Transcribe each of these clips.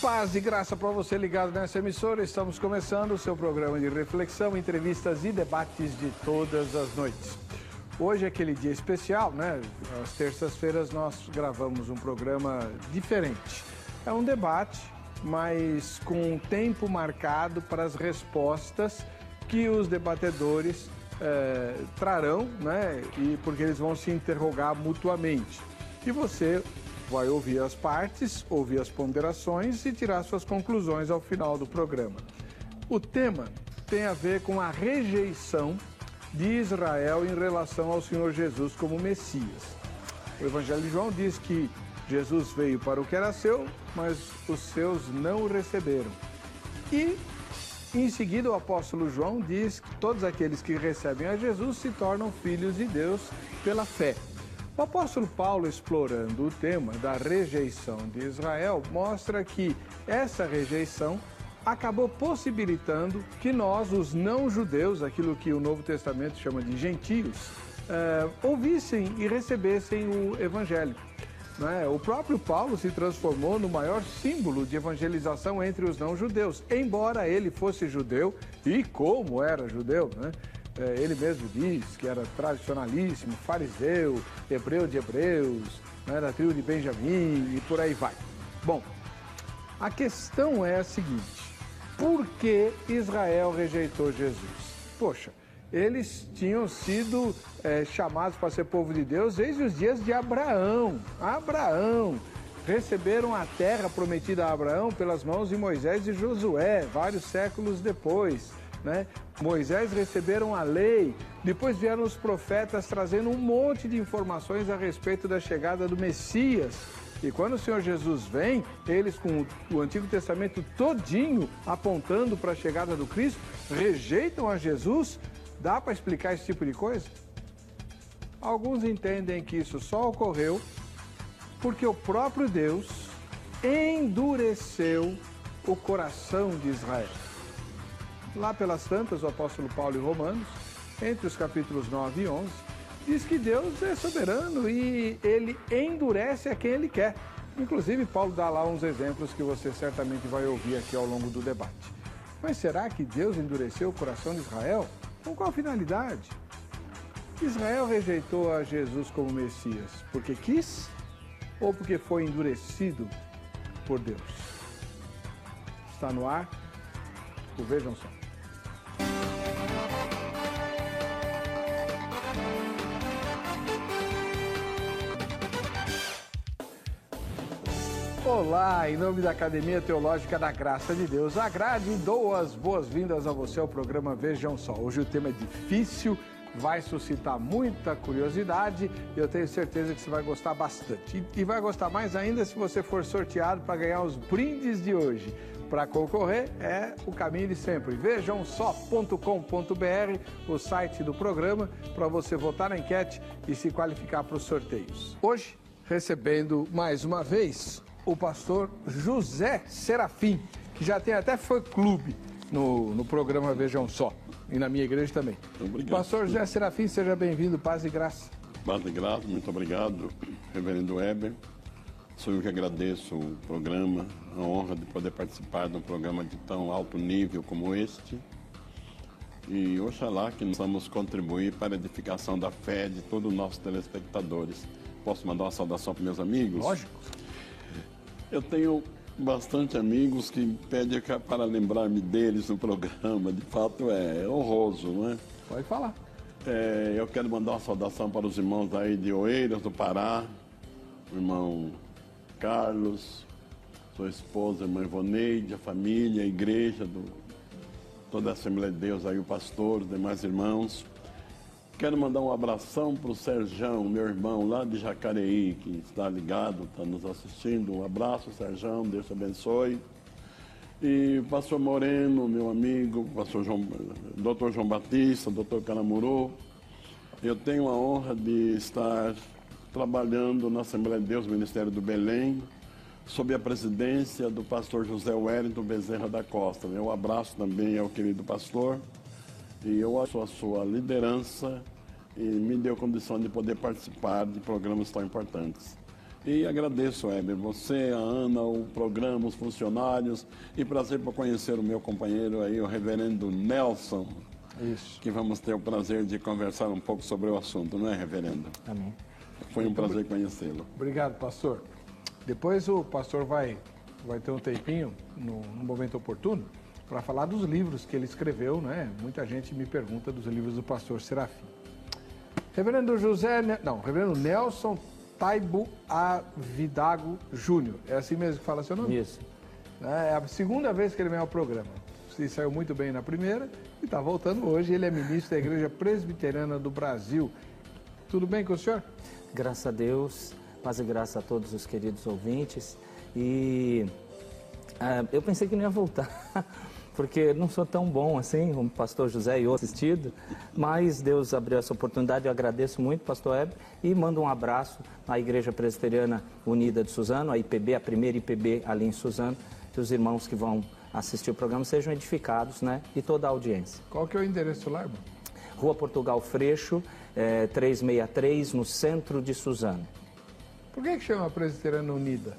Paz e graça para você ligado nessa emissora. Estamos começando o seu programa de reflexão, entrevistas e debates de todas as noites. Hoje é aquele dia especial, né? Às terças-feiras nós gravamos um programa diferente. É um debate, mas com um tempo marcado para as respostas que os debatedores eh, trarão, né? E porque eles vão se interrogar mutuamente. E você vai ouvir as partes, ouvir as ponderações e tirar suas conclusões ao final do programa. O tema tem a ver com a rejeição de Israel em relação ao Senhor Jesus como Messias. O Evangelho de João diz que Jesus veio para o que era seu, mas os seus não o receberam. E em seguida, o apóstolo João diz que todos aqueles que recebem a Jesus se tornam filhos de Deus pela fé. O apóstolo Paulo, explorando o tema da rejeição de Israel, mostra que essa rejeição acabou possibilitando que nós, os não-judeus, aquilo que o Novo Testamento chama de gentios, eh, ouvissem e recebessem o Evangelho. Né? O próprio Paulo se transformou no maior símbolo de evangelização entre os não-judeus, embora ele fosse judeu e como era judeu. Né? É, ele mesmo diz que era tradicionalíssimo, fariseu, hebreu de hebreus, né, da tribo de Benjamim e por aí vai. Bom, a questão é a seguinte: por que Israel rejeitou Jesus? Poxa, eles tinham sido é, chamados para ser povo de Deus desde os dias de Abraão. Abraão. Receberam a terra prometida a Abraão pelas mãos de Moisés e Josué, vários séculos depois. Né? Moisés receberam a lei, depois vieram os profetas trazendo um monte de informações a respeito da chegada do Messias. E quando o Senhor Jesus vem, eles com o Antigo Testamento todinho apontando para a chegada do Cristo, rejeitam a Jesus. Dá para explicar esse tipo de coisa? Alguns entendem que isso só ocorreu porque o próprio Deus endureceu o coração de Israel. Lá pelas tantas, o apóstolo Paulo em Romanos, entre os capítulos 9 e 11, diz que Deus é soberano e ele endurece a quem ele quer. Inclusive, Paulo dá lá uns exemplos que você certamente vai ouvir aqui ao longo do debate. Mas será que Deus endureceu o coração de Israel? Com qual finalidade? Israel rejeitou a Jesus como Messias porque quis ou porque foi endurecido por Deus? Está no ar? O Vejam só. Olá, em nome da Academia Teológica da Graça de Deus, agrade e dou as boas-vindas a você ao programa Vejam Só. Hoje o tema é difícil, vai suscitar muita curiosidade e eu tenho certeza que você vai gostar bastante. E, vai gostar mais ainda se você for sorteado para ganhar os brindes de hoje. Para concorrer é o caminho de sempre. Vejam só.com.br, o site do programa, para você votar na enquete e se qualificar para os sorteios. Hoje, recebendo mais uma vez o pastor José Serafim, que já tem até fã-clube no, no programa Vejam Só, e na minha igreja também. Obrigado. Pastor José Serafim, seja bem-vindo, paz e graça. Paz e graça, muito obrigado, reverendo Weber. Sou eu que agradeço o programa, a honra de poder participar de um programa de tão alto nível como este. E oxalá que nós vamos contribuir para a edificação da fé de todos os nossos telespectadores. Posso mandar uma saudação para meus amigos? Lógico. Eu tenho bastante amigos que pedem para lembrar-me deles no programa. De fato, é honroso, não é? Pode falar. É, eu quero mandar uma saudação para os irmãos aí de Oeiras, do Pará, o irmão Carlos, sua esposa, a irmã Ivoneide, a família, a igreja, do, toda a Assembleia de Deus aí, o pastor, os demais irmãos. Quero mandar um abração para o Serjão, meu irmão lá de Jacareí, que está ligado, está nos assistindo. Um abraço, Serjão, Deus te abençoe. E pastor Moreno, meu amigo, pastor João, doutor João Batista, doutor Caramuru. Eu tenho a honra de estar trabalhando na Assembleia de Deus, Ministério do Belém, sob a presidência do pastor José Wellington Bezerra da Costa. Um abraço também ao querido pastor e eu acho a sua liderança e me deu condição de poder participar de programas tão importantes. E agradeço, Heber, você, a Ana, o programa, os funcionários. E prazer por conhecer o meu companheiro aí, o reverendo Nelson. Isso. Que vamos ter o prazer de conversar um pouco sobre o assunto, não é, reverendo? Amém. Foi um prazer conhecê-lo. Obrigado, pastor. Depois o pastor vai, vai ter um tempinho, no, no momento oportuno, para falar dos livros que ele escreveu, né? Muita gente me pergunta dos livros do pastor Serafim. Reverendo José, não, Reverendo Nelson Taibo Avidago Júnior. É assim mesmo que fala seu nome? Isso. É a segunda vez que ele vem ao programa. Se saiu muito bem na primeira e está voltando hoje. Ele é ministro da Igreja Presbiteriana do Brasil. Tudo bem com o senhor? Graças a Deus, paz e graça a todos os queridos ouvintes. E ah, eu pensei que não ia voltar, porque não sou tão bom assim, como o pastor José e outros assistido, mas Deus abriu essa oportunidade, eu agradeço muito, pastor Hebe, e mando um abraço à Igreja Presbiteriana Unida de Suzano, a IPB, a primeira IPB ali em Suzano, que os irmãos que vão assistir o programa sejam edificados, né, e toda a audiência. Qual que é o endereço lá, irmão? Rua Portugal Freixo, eh, 363, no centro de Suzano. Por que, que chama Presbiteriana Unida?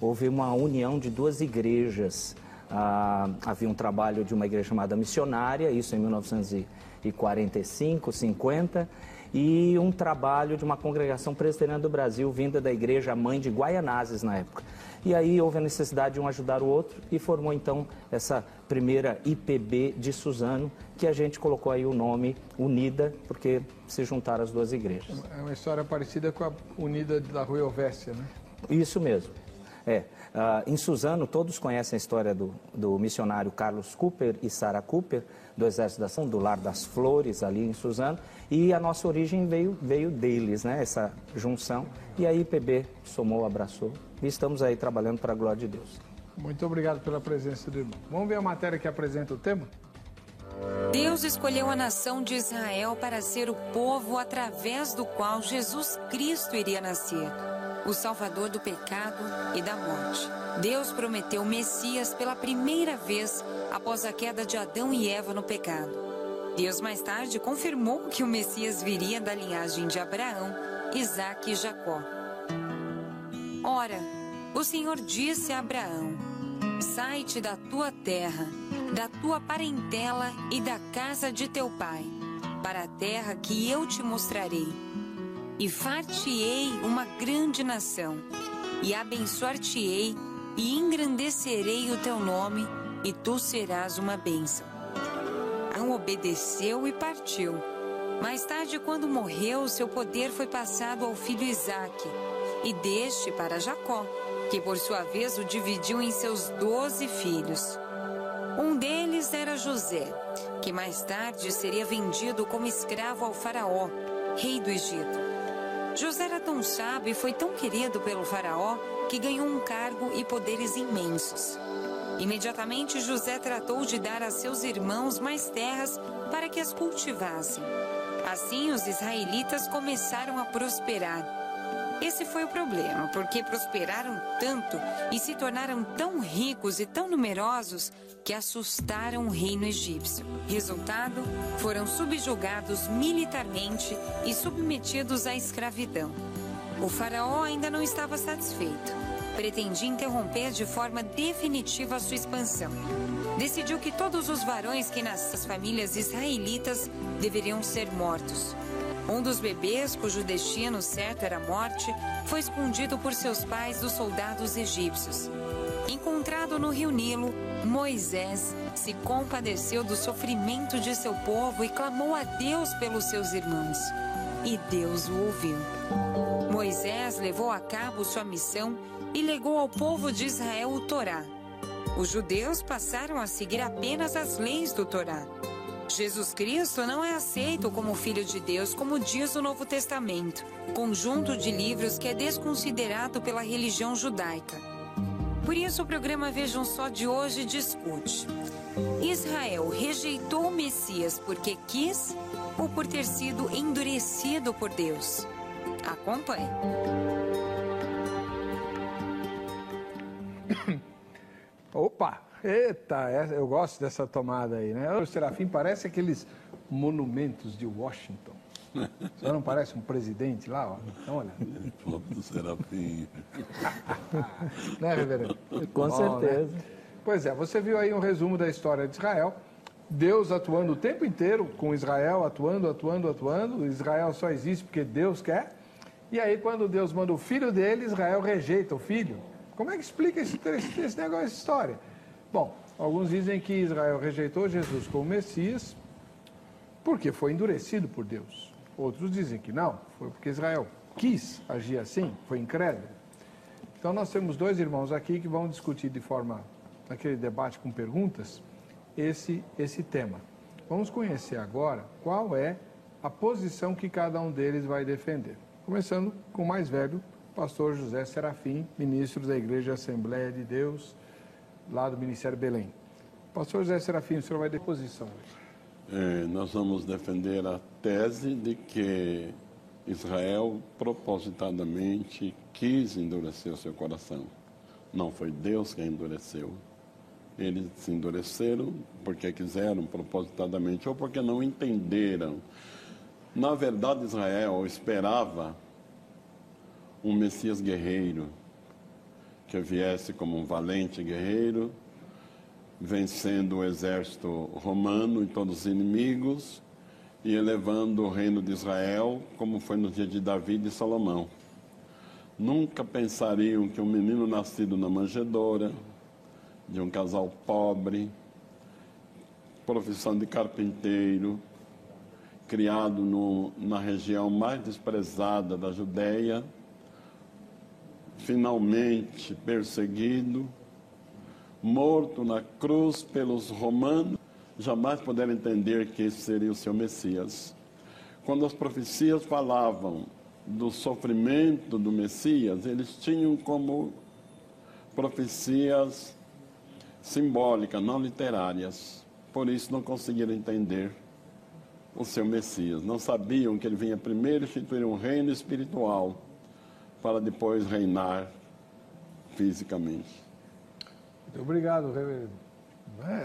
houve uma união de duas igrejas. Ah, havia um trabalho de uma igreja chamada Missionária, isso em 1945, 50, e um trabalho de uma congregação presbiteriana do Brasil, vinda da igreja mãe de Guaianazes na época. E aí houve a necessidade de um ajudar o outro e formou então essa primeira IPB de Suzano, que a gente colocou aí o nome Unida, porque se juntaram as duas igrejas. É uma história parecida com a Unida da Rua Elvésia, né? Isso mesmo. É. ah, em Suzano, todos conhecem a história do, do missionário Carlos Cooper e Sarah Cooper, do Exército da Ação, do Lar das Flores, ali em Suzano. E a nossa origem veio, veio deles, né? Essa junção. E a IPB somou, abraçou. E estamos aí trabalhando para a glória de Deus. Muito obrigado pela presença do irmão. Vamos ver a matéria que apresenta o tema? Deus escolheu a nação de Israel para ser o povo através do qual Jesus Cristo iria nascer, o Salvador do pecado e da morte. Deus prometeu o Messias pela primeira vez após a queda de Adão e Eva no pecado. Deus mais tarde confirmou que o Messias viria da linhagem de Abraão, Isaque e Jacó. Ora, o Senhor disse a Abraão: Sai-te da tua terra, da tua parentela e da casa de teu pai, para a terra que eu te mostrarei. E far-te-ei uma grande nação, e abençoar-te-ei, e engrandecerei o teu nome, e tu serás uma bênção. Arão obedeceu e partiu. Mais tarde, quando morreu, seu poder foi passado ao filho Isaque, e deste para Jacó, que por sua vez o dividiu em seus doze filhos. Um deles era José, que mais tarde seria vendido como escravo ao Faraó, rei do Egito. José era tão sábio e foi tão querido pelo Faraó que ganhou um cargo e poderes imensos. Imediatamente José tratou de dar a seus irmãos mais terras para que as cultivassem. Assim os israelitas começaram a prosperar. Esse foi o problema, porque prosperaram tanto e se tornaram tão ricos e tão numerosos que assustaram o reino egípcio. Resultado, foram subjugados militarmente e submetidos à escravidão. O faraó ainda não estava satisfeito. Pretendia interromper de forma definitiva a sua expansão. Decidiu que todos os varões que das famílias israelitas deveriam ser mortos. Um dos bebês, cujo destino certo era a morte, foi escondido por seus pais dos soldados egípcios. Encontrado no rio Nilo, Moisés se compadeceu do sofrimento de seu povo e clamou a Deus pelos seus irmãos. E Deus o ouviu. Moisés levou a cabo sua missão e legou ao povo de Israel o Torá. Os judeus passaram a seguir apenas as leis do Torá. Jesus Cristo não é aceito como Filho de Deus, como diz o Novo Testamento, conjunto de livros que é desconsiderado pela religião judaica. Por isso, o programa Vejam Só de hoje discute: Israel rejeitou o Messias porque quis ou por ter sido endurecido por Deus? Acompanhe. Opa! Eita, eu gosto dessa tomada aí, né? O Serafim parece aqueles monumentos de Washington. O senhor não parece um presidente lá, ó? Então, olha. Foto do Serafim. né, reverendo? Com Bom, certeza. né? Pois é, você viu aí um resumo da história de Israel. Deus atuando o tempo inteiro com Israel, atuando, atuando, atuando. Israel só existe porque Deus quer. E aí, quando Deus manda o filho dele, Israel rejeita o filho. Como é que explica esse, esse, esse negócio, essa história? Bom, alguns dizem que Israel rejeitou Jesus como Messias porque foi endurecido por Deus. Outros dizem que não, foi porque Israel quis agir assim, foi incrédulo. Então nós temos dois irmãos aqui que vão discutir de forma, naquele debate com perguntas, esse, esse tema. Vamos conhecer agora qual é a posição que cada um deles vai defender. Começando com o mais velho, pastor José Serafim, ministro da Igreja Assembleia de Deus, lá do Ministério Belém. Pastor José Serafim, o senhor vai de posição hoje. É, nós vamos defender a tese de que Israel propositadamente quis endurecer o seu coração. Não foi Deus quem endureceu. Eles se endureceram porque quiseram propositadamente ou porque não entenderam. Na verdade, Israel esperava um Messias guerreiro que viesse como um valente guerreiro vencendo o exército romano e todos os inimigos e elevando o reino de Israel, como foi no dia de Davi e Salomão. Nunca pensariam que um menino nascido na manjedoura, de um casal pobre, profissão de carpinteiro, criado no, na região mais desprezada da Judéia, finalmente perseguido, morto na cruz pelos romanos, jamais puderam entender que esse seria o seu Messias. Quando as profecias falavam do sofrimento do Messias, eles tinham como profecias simbólicas, não literárias. Por isso não conseguiram entender o seu Messias. Não sabiam que ele vinha primeiro instituir um reino espiritual para depois reinar fisicamente. Muito obrigado, reverendo.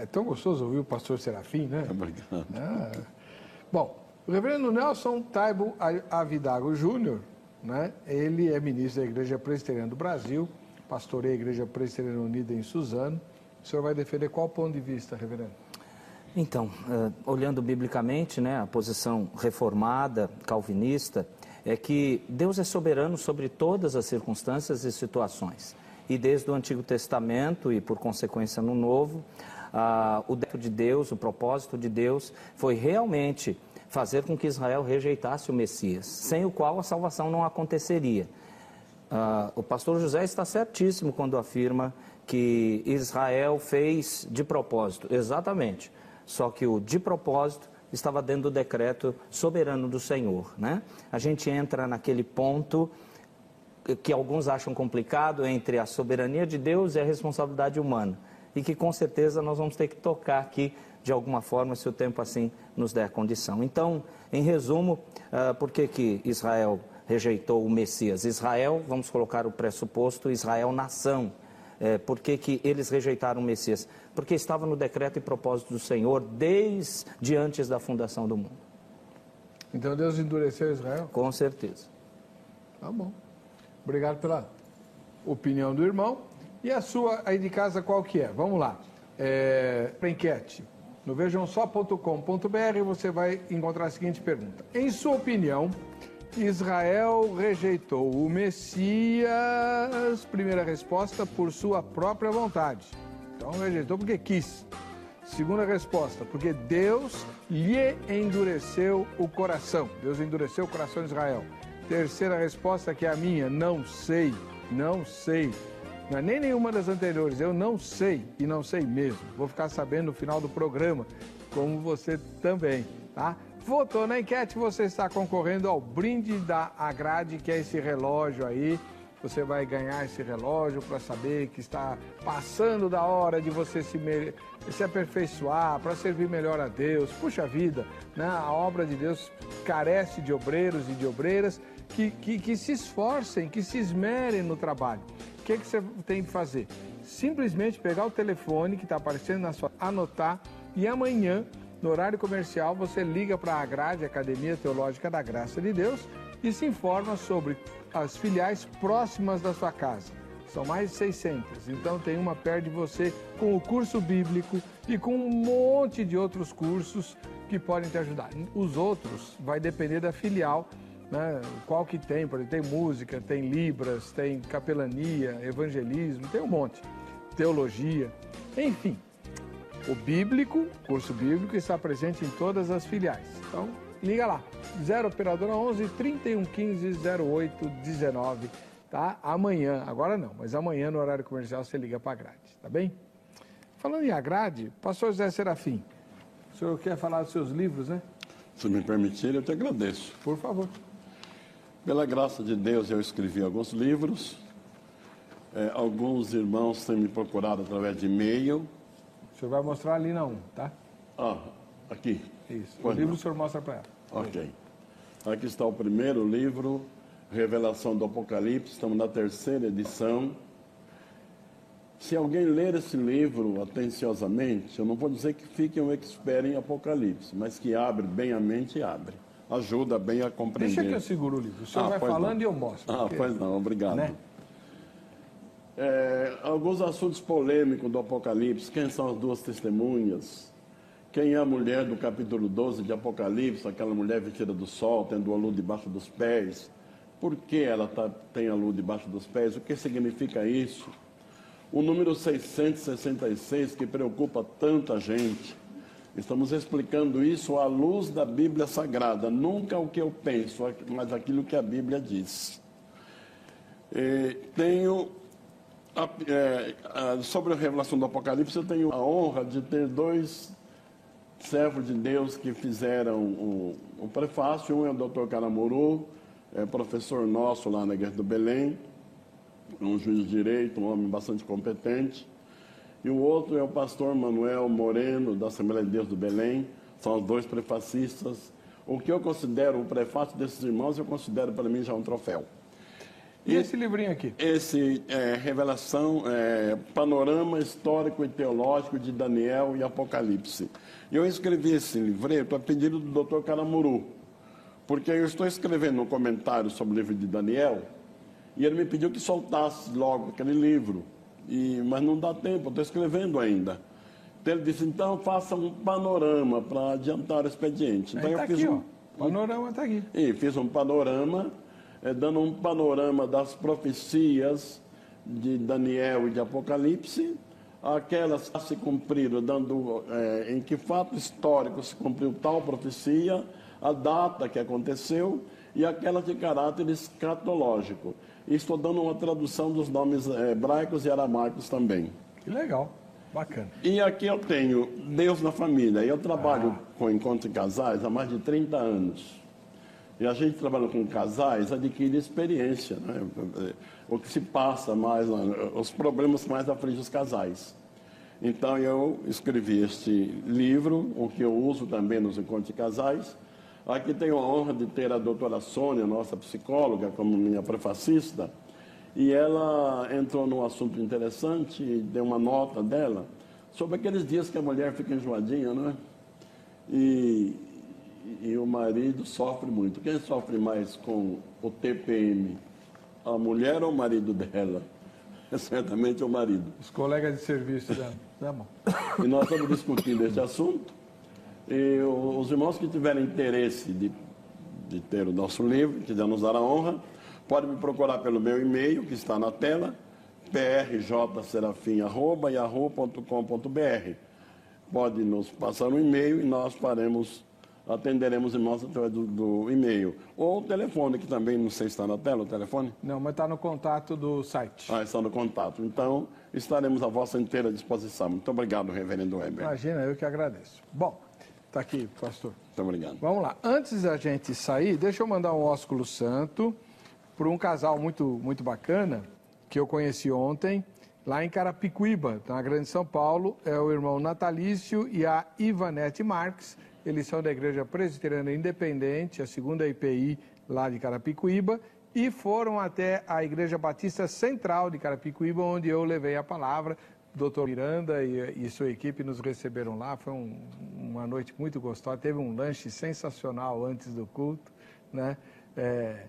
É tão gostoso ouvir o pastor Serafim, né? Obrigado. Ah. Bom, o reverendo Nelson Taibo Avidago Júnior, né? ele é ministro da Igreja Presbiteriana do Brasil, pastoreia a Igreja Presbiteriana Unida em Suzano. O senhor vai defender qual ponto de vista, reverendo? Então, uh, olhando biblicamente, né, a posição reformada, calvinista, é que Deus é soberano sobre todas as circunstâncias e situações e desde o Antigo Testamento e por consequência no Novo, ah, o decreto de Deus, o propósito de Deus foi realmente fazer com que Israel rejeitasse o Messias, sem o qual a salvação não aconteceria. Ah, o pastor José está certíssimo quando afirma que Israel fez de propósito, exatamente. Só que o de propósito estava dentro do decreto soberano do Senhor, né? A gente entra naquele ponto que alguns acham complicado entre a soberania de Deus e a responsabilidade humana. E que com certeza nós vamos ter que tocar aqui de alguma forma, se o tempo assim nos der condição. Então, em resumo, uh, por que, que Israel rejeitou o Messias? Israel, vamos colocar o pressuposto, Israel nação. É, por que, que eles rejeitaram o Messias? Porque estava no decreto e propósito do Senhor desde antes da fundação do mundo. Então Deus endureceu Israel? Com certeza. Tá bom. Obrigado pela opinião do irmão. E a sua aí de casa qual que é? Vamos lá. É, para enquete. No vejamsó.com.br você vai encontrar a seguinte pergunta. Em sua opinião, Israel rejeitou o Messias, primeira resposta, por sua própria vontade. Então rejeitou porque quis. Segunda resposta, porque Deus lhe endureceu o coração. Deus endureceu o coração de Israel. Terceira resposta que é a minha, não sei, não sei. Não é nem nenhuma das anteriores, eu não sei e não sei mesmo. Vou ficar sabendo no final do programa, como você também, tá? Votou na enquete, você está concorrendo ao brinde da Agrade, que é esse relógio aí. Você vai ganhar esse relógio para saber que está passando da hora de você se, se aperfeiçoar, para servir melhor a Deus. Puxa vida, né? a obra de Deus carece de obreiros e de obreiras que, que, que se esforcem, que se esmerem no trabalho. O que, que você tem que fazer? Simplesmente pegar o telefone que está aparecendo na sua, anotar e amanhã No horário comercial, você liga para a Agrade, Academia Teológica da Graça de Deus, e se informa sobre as filiais próximas da sua casa. São mais de 600, então tem uma perto de você com o curso bíblico e com um monte de outros cursos que podem te ajudar. Os outros vai depender da filial, né? qual que tem, por exemplo, tem música, tem libras, tem capelania, evangelismo, tem um monte, teologia, enfim. O bíblico, curso bíblico, está presente em todas as filiais. Então, liga lá, 0 operadora 11 3115 0819, tá? Amanhã, agora não, mas amanhã no horário comercial você liga para a grade, tá bem? Falando em agrade, pastor José Serafim, o senhor quer falar dos seus livros, né? Se me permitir, eu te agradeço. Por favor. Pela graça de Deus, eu escrevi alguns livros. É, alguns irmãos têm me procurado através de e-mail. O senhor vai mostrar ali na 1, tá? Ah, aqui. Isso. Pois o livro não. o senhor mostra para ela. Ok. Aqui está o primeiro livro, Revelação do Apocalipse. Estamos na terceira edição. Se alguém ler esse livro atenciosamente, eu não vou dizer que fique um expert em Apocalipse, mas que abre bem a mente e abre. Ajuda bem a compreender. Deixa que eu seguro o livro. O senhor Ah, vai falando não. e eu mostro. Ah, porque- pois não, obrigado. Né? É, alguns assuntos polêmicos do Apocalipse. Quem são as duas testemunhas? Quem é a mulher do capítulo 12 de Apocalipse? Aquela mulher vestida do sol, tendo a luz debaixo dos pés. Por que ela tá- tem a luz debaixo dos pés? O que significa isso? O número 666, que preocupa tanta gente. Estamos explicando isso à luz da Bíblia Sagrada. Nunca o que eu penso, mas aquilo que a Bíblia diz. Eh, tenho a- é, a- sobre a revelação do Apocalipse, eu tenho a honra de ter dois servos de Deus que fizeram o, o prefácio. Um é o Dr. Caramuru, é professor nosso lá na Igreja do Belém, um juiz de direito, um homem bastante competente. E o outro é o pastor Manuel Moreno, da Assembleia de Deus do Belém. São os dois prefacistas. O que eu considero o prefácio desses irmãos, eu considero para mim já um troféu. E esse livrinho aqui? Esse é revelação, é, panorama histórico e teológico de Daniel e Apocalipse. E eu escrevi esse livreto a pedido do Dr. Caramuru, porque eu estou escrevendo um comentário sobre o livro de Daniel e ele me pediu que soltasse logo aquele livro, e, mas não dá tempo, eu estou escrevendo ainda. Então ele disse, então faça um panorama para adiantar o expediente. Então Aí eu tá fiz aqui, um, ó. O panorama está aqui. e fiz um panorama, eh, dando um panorama das profecias de Daniel e de Apocalipse, aquelas que se cumpriram, dando eh, em que fato histórico se cumpriu tal profecia, a data que aconteceu e aquelas de caráter escatológico. E estou dando uma tradução dos nomes eh, hebraicos e aramaicos também. Que legal. Bacana. E aqui eu tenho Deus na família. Eu trabalho com encontros de casais há mais de 30 anos. E a gente trabalha com casais, adquire experiência, né? O que se passa mais, os problemas mais afligem os casais. Então eu escrevi este livro, o que eu uso também nos encontros de casais. Aqui tenho a honra de ter a doutora Sônia, nossa psicóloga, como minha prefacista. E ela entrou num assunto interessante, deu uma nota dela, sobre aqueles dias que a mulher fica enjoadinha, não é? E, e o marido sofre muito. Quem sofre mais com o TPM? A mulher ou o marido dela? É certamente o marido. Os colegas de serviço da, da mão. E nós estamos discutindo esse assunto. E os irmãos que tiverem interesse de, de ter o nosso livro, quiser nos dar a honra, podem me procurar pelo meu e-mail, que está na tela, prjserafim.yahoo.com.br. Pode nos passar um e-mail e nós faremos, atenderemos irmãos através do, do e-mail. Ou o telefone, que também não sei se está na tela, o telefone. Não, mas está no contato do site. Ah, está no contato. Então, estaremos à vossa inteira disposição. Muito obrigado, reverendo Weber. Imagina, eu que agradeço. Bom, tá aqui, pastor. Muito obrigado. Vamos lá. Antes da gente sair, deixa eu mandar um ósculo santo para um casal muito, muito bacana que eu conheci ontem, lá em Carapicuíba, na Grande São Paulo. É o irmão Natalício e a Ivanete Marques. Eles são da Igreja Presbiteriana Independente, a segunda IPI lá de Carapicuíba, e foram até a Igreja Batista Central de Carapicuíba, onde eu levei a palavra. Doutor Miranda e, e sua equipe nos receberam lá, foi um, um uma noite muito gostosa, teve um lanche sensacional antes do culto, né? É,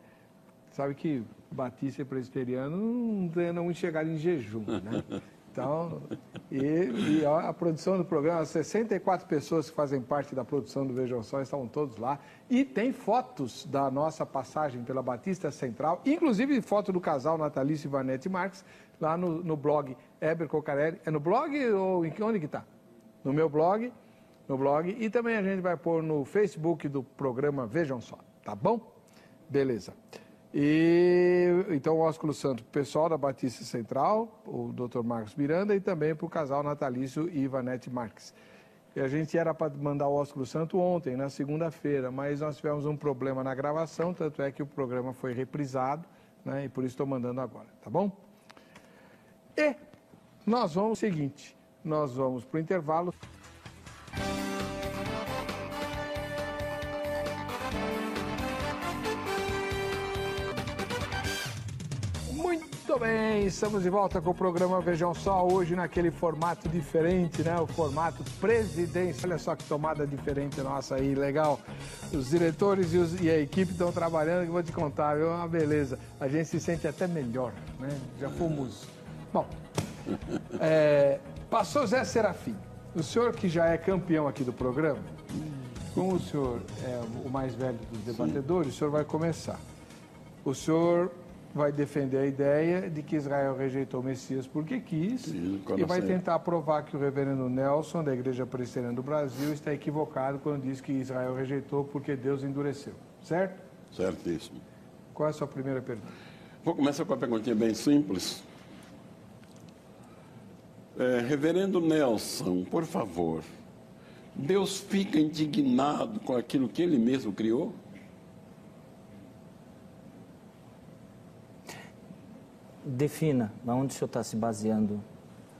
sabe que batista e presbiteriano não treinam muito chegar em jejum, né? Então, e, e a, produção do programa, 64 pessoas que fazem parte da produção do Vejam Só estavam todos lá. E tem fotos da nossa passagem pela Batista Central, inclusive foto do casal Natalício e Vanete Marques, lá no, no blog Eber Cocarelli. É no blog ou em onde que está? No meu blog, no blog. E também a gente vai pôr no Facebook do programa Vejam Só, tá bom? Beleza. E então o ósculo santo, pessoal da Batista Central, o Dr. Marcos Miranda e também para o casal natalício e Ivanete Marques. E a gente era para mandar o ósculo santo ontem, na segunda-feira, mas nós tivemos um problema na gravação, tanto é que o programa foi reprisado, né? E por isso estou mandando agora, tá bom? E nós vamos o seguinte, nós vamos para o intervalo. Muito bem, estamos de volta com o programa Vejam Só, hoje naquele formato diferente, né? O formato presidência. Olha só que tomada diferente nossa aí, legal. Os diretores e, os, e a equipe estão trabalhando, que vou te contar, viu? Uma beleza. A gente se sente até melhor, né? Já fomos. Bom, é, passou Zé Serafim. O senhor que já é campeão aqui do programa, como o senhor é o mais velho dos debatedores, Sim. o senhor vai começar. O senhor vai defender a ideia de que Israel rejeitou o Messias porque quis Sim, e vai tentar provar que o reverendo Nelson, da Igreja Presbiteriana do Brasil, está equivocado quando diz que Israel rejeitou porque Deus endureceu. Certo? Certíssimo. Qual é a sua primeira pergunta? Vou começar com uma perguntinha bem simples. É, reverendo Nelson, por favor, Deus fica indignado com aquilo que ele mesmo criou? Defina aonde o senhor está se baseando,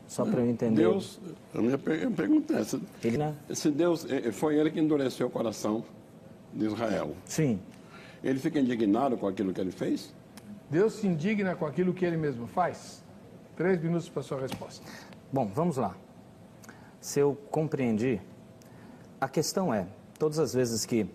só para eu entender. Deus, a minha pergunta é essa. Ele, né? Se Deus, é, é, foi ele que endureceu o coração de Israel. Sim. Ele fica indignado com aquilo que ele fez? Deus se indigna com aquilo que ele mesmo faz? Três minutos para a sua resposta. Bom, vamos lá. Se eu compreendi, a questão é, todas as vezes que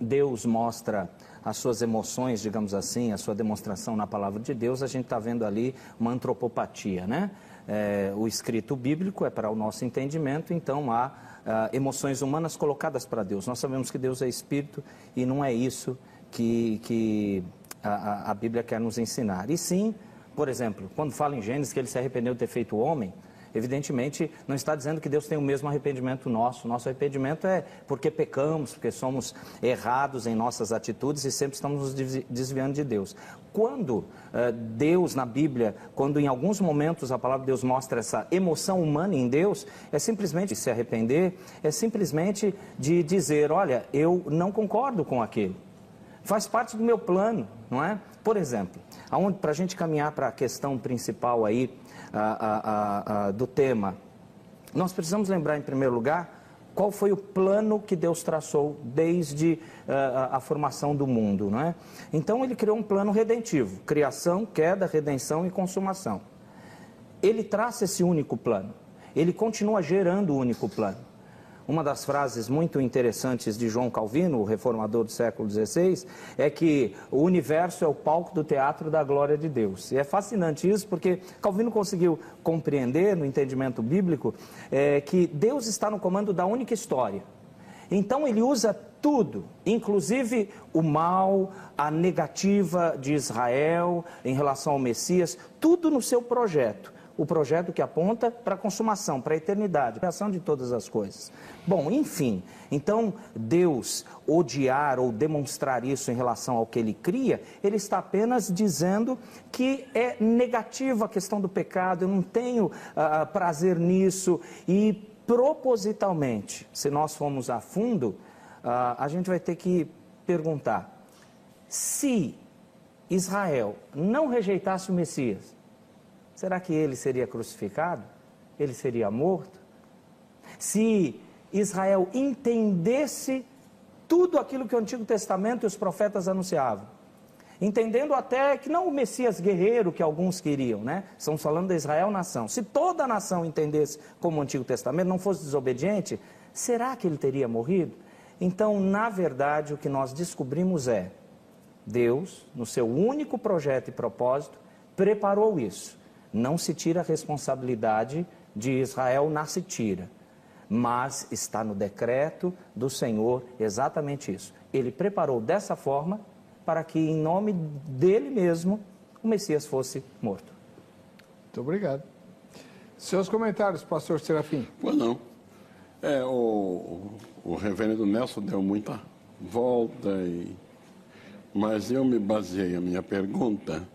Deus mostra as suas emoções, digamos assim, a sua demonstração na palavra de Deus, a gente está vendo ali uma antropopatia, né? É, o escrito bíblico é para o nosso entendimento, então há ah, emoções humanas colocadas para Deus. Nós sabemos que Deus é espírito e não é isso que, que a, a Bíblia quer nos ensinar. E sim, por exemplo, quando fala em Gênesis que ele se arrependeu de ter feito o homem, evidentemente, não está dizendo que Deus tem o mesmo arrependimento nosso. Nosso arrependimento é porque pecamos, porque somos errados em nossas atitudes e sempre estamos nos desviando de Deus. Quando uh, Deus, na Bíblia, quando em alguns momentos a palavra de Deus mostra essa emoção humana em Deus, é simplesmente se arrepender, é simplesmente de dizer: olha, eu não concordo com aquilo. Faz parte do meu plano, não é? Por exemplo, para a gente caminhar para a questão principal aí a, a, do tema, nós precisamos lembrar, em primeiro lugar, qual foi o plano que Deus traçou desde a, a formação do mundo, não é? Então ele criou um plano redentivo: criação, queda, redenção e consumação. Ele traça esse único plano. Ele continua gerando o único plano. Uma das frases muito interessantes de João Calvino, o reformador do século XVI, é que o universo é o palco do teatro da glória de Deus. E é fascinante isso porque Calvino conseguiu compreender, no entendimento bíblico, é, que Deus está no comando da única história. Então ele usa tudo, inclusive o mal, a negativa de Israel em relação ao Messias, tudo no seu projeto o projeto que aponta para a consumação, para a eternidade, para a criação de todas as coisas. Bom, enfim, então Deus odiar ou demonstrar isso em relação ao que ele cria, ele está apenas dizendo que é negativa a questão do pecado, eu não tenho uh, prazer nisso e propositalmente, se nós formos a fundo, uh, a gente vai ter que perguntar: se Israel não rejeitasse o Messias, será que ele seria crucificado? Ele seria morto? Se Israel entendesse tudo aquilo que o Antigo Testamento e os profetas anunciavam, entendendo até que não o Messias guerreiro que alguns queriam, né? Estamos falando da Israel nação. Se toda a nação entendesse como o Antigo Testamento, não fosse desobediente, será que ele teria morrido? Então, na verdade, o que nós descobrimos é: Deus, no seu único projeto e propósito, preparou isso. Não se tira a responsabilidade de Israel, não se tira. Mas está no decreto do Senhor exatamente isso. Ele preparou dessa forma para que, em nome dele mesmo, o Messias fosse morto. Muito obrigado. Seus comentários, pastor Serafim. Pois não. É, o, o reverendo Nelson deu muita volta, e, mas eu me baseei a minha pergunta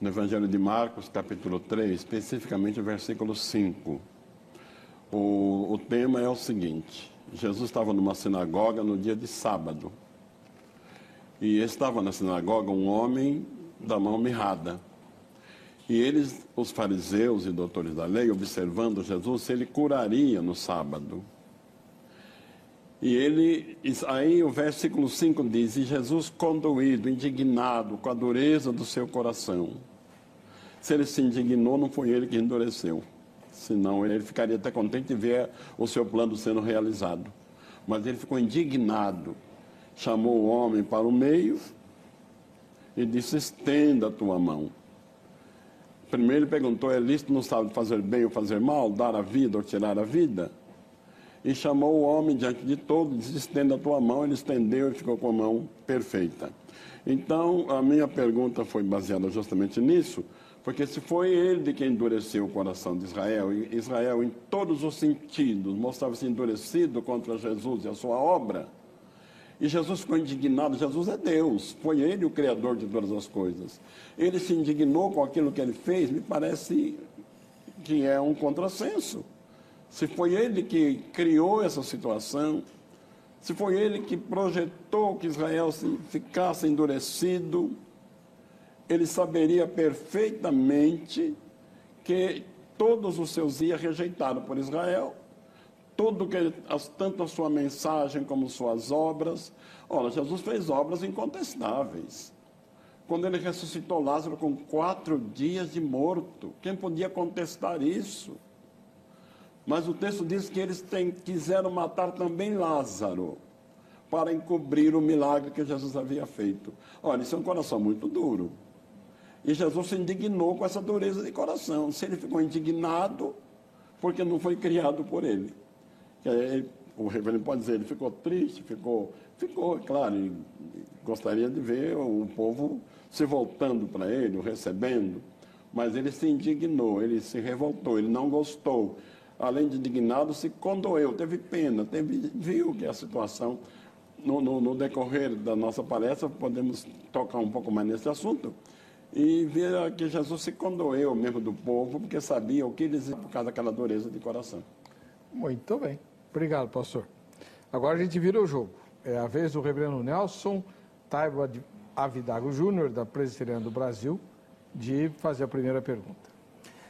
no Evangelho de Marcos, capítulo 3, especificamente o versículo 5. O, o tema é o seguinte: Jesus estava numa sinagoga no dia de sábado. E estava na sinagoga um homem da mão mirrada. E eles, os fariseus e doutores da lei, observando Jesus, se ele curaria no sábado. E ele, aí o versículo 5 diz: E Jesus, condoído, indignado com a dureza do seu coração. Se ele se indignou, não foi ele que endureceu. Senão ele ficaria até contente de ver o seu plano sendo realizado. Mas ele ficou indignado. Chamou o homem para o meio e disse: Estenda a tua mão. Primeiro ele perguntou: É lícito não sabe fazer bem ou fazer mal, dar a vida ou tirar a vida? E chamou o homem diante de todos, disse, estenda a tua mão, ele estendeu e ficou com a mão perfeita. Então, a minha pergunta foi baseada justamente nisso, porque se foi ele de quem endureceu o coração de Israel, e Israel em todos os sentidos mostrava-se endurecido contra Jesus e a sua obra, e Jesus ficou indignado, Jesus é Deus, foi ele o criador de todas as coisas. Ele se indignou com aquilo que ele fez, me parece que é um contrassenso se foi ele que criou essa situação, se foi ele que projetou que Israel ficasse endurecido, ele saberia perfeitamente que todos os seus dias rejeitaram por Israel, tudo que tanto a sua mensagem como suas obras. Olha, Jesus fez obras incontestáveis. Quando ele ressuscitou Lázaro com quatro dias de morto, quem podia contestar isso? Mas o texto diz que eles tem, quiseram matar também Lázaro, para encobrir o milagre que Jesus havia feito. Olha, isso é um coração muito duro. E Jesus se indignou com essa dureza de coração. Se ele ficou indignado, porque não foi criado por ele. Ele, o reverendo pode dizer, ele ficou triste, ficou, ficou, claro, gostaria de ver o povo se voltando para ele, o recebendo, mas ele se indignou, ele se revoltou, ele não gostou além de indignado, se condoeu, teve pena, teve, viu que a situação, no, no, no, decorrer da nossa palestra, podemos tocar um pouco mais nesse assunto, e ver que Jesus se condoeu mesmo do povo, porque sabia o que eles por causa daquela dureza de coração. Muito bem. Obrigado, pastor. Agora a gente vira o jogo. É a vez do reverendo Nelson Taiba Avidago Júnior, da Presbiteriana do Brasil, de fazer a primeira pergunta.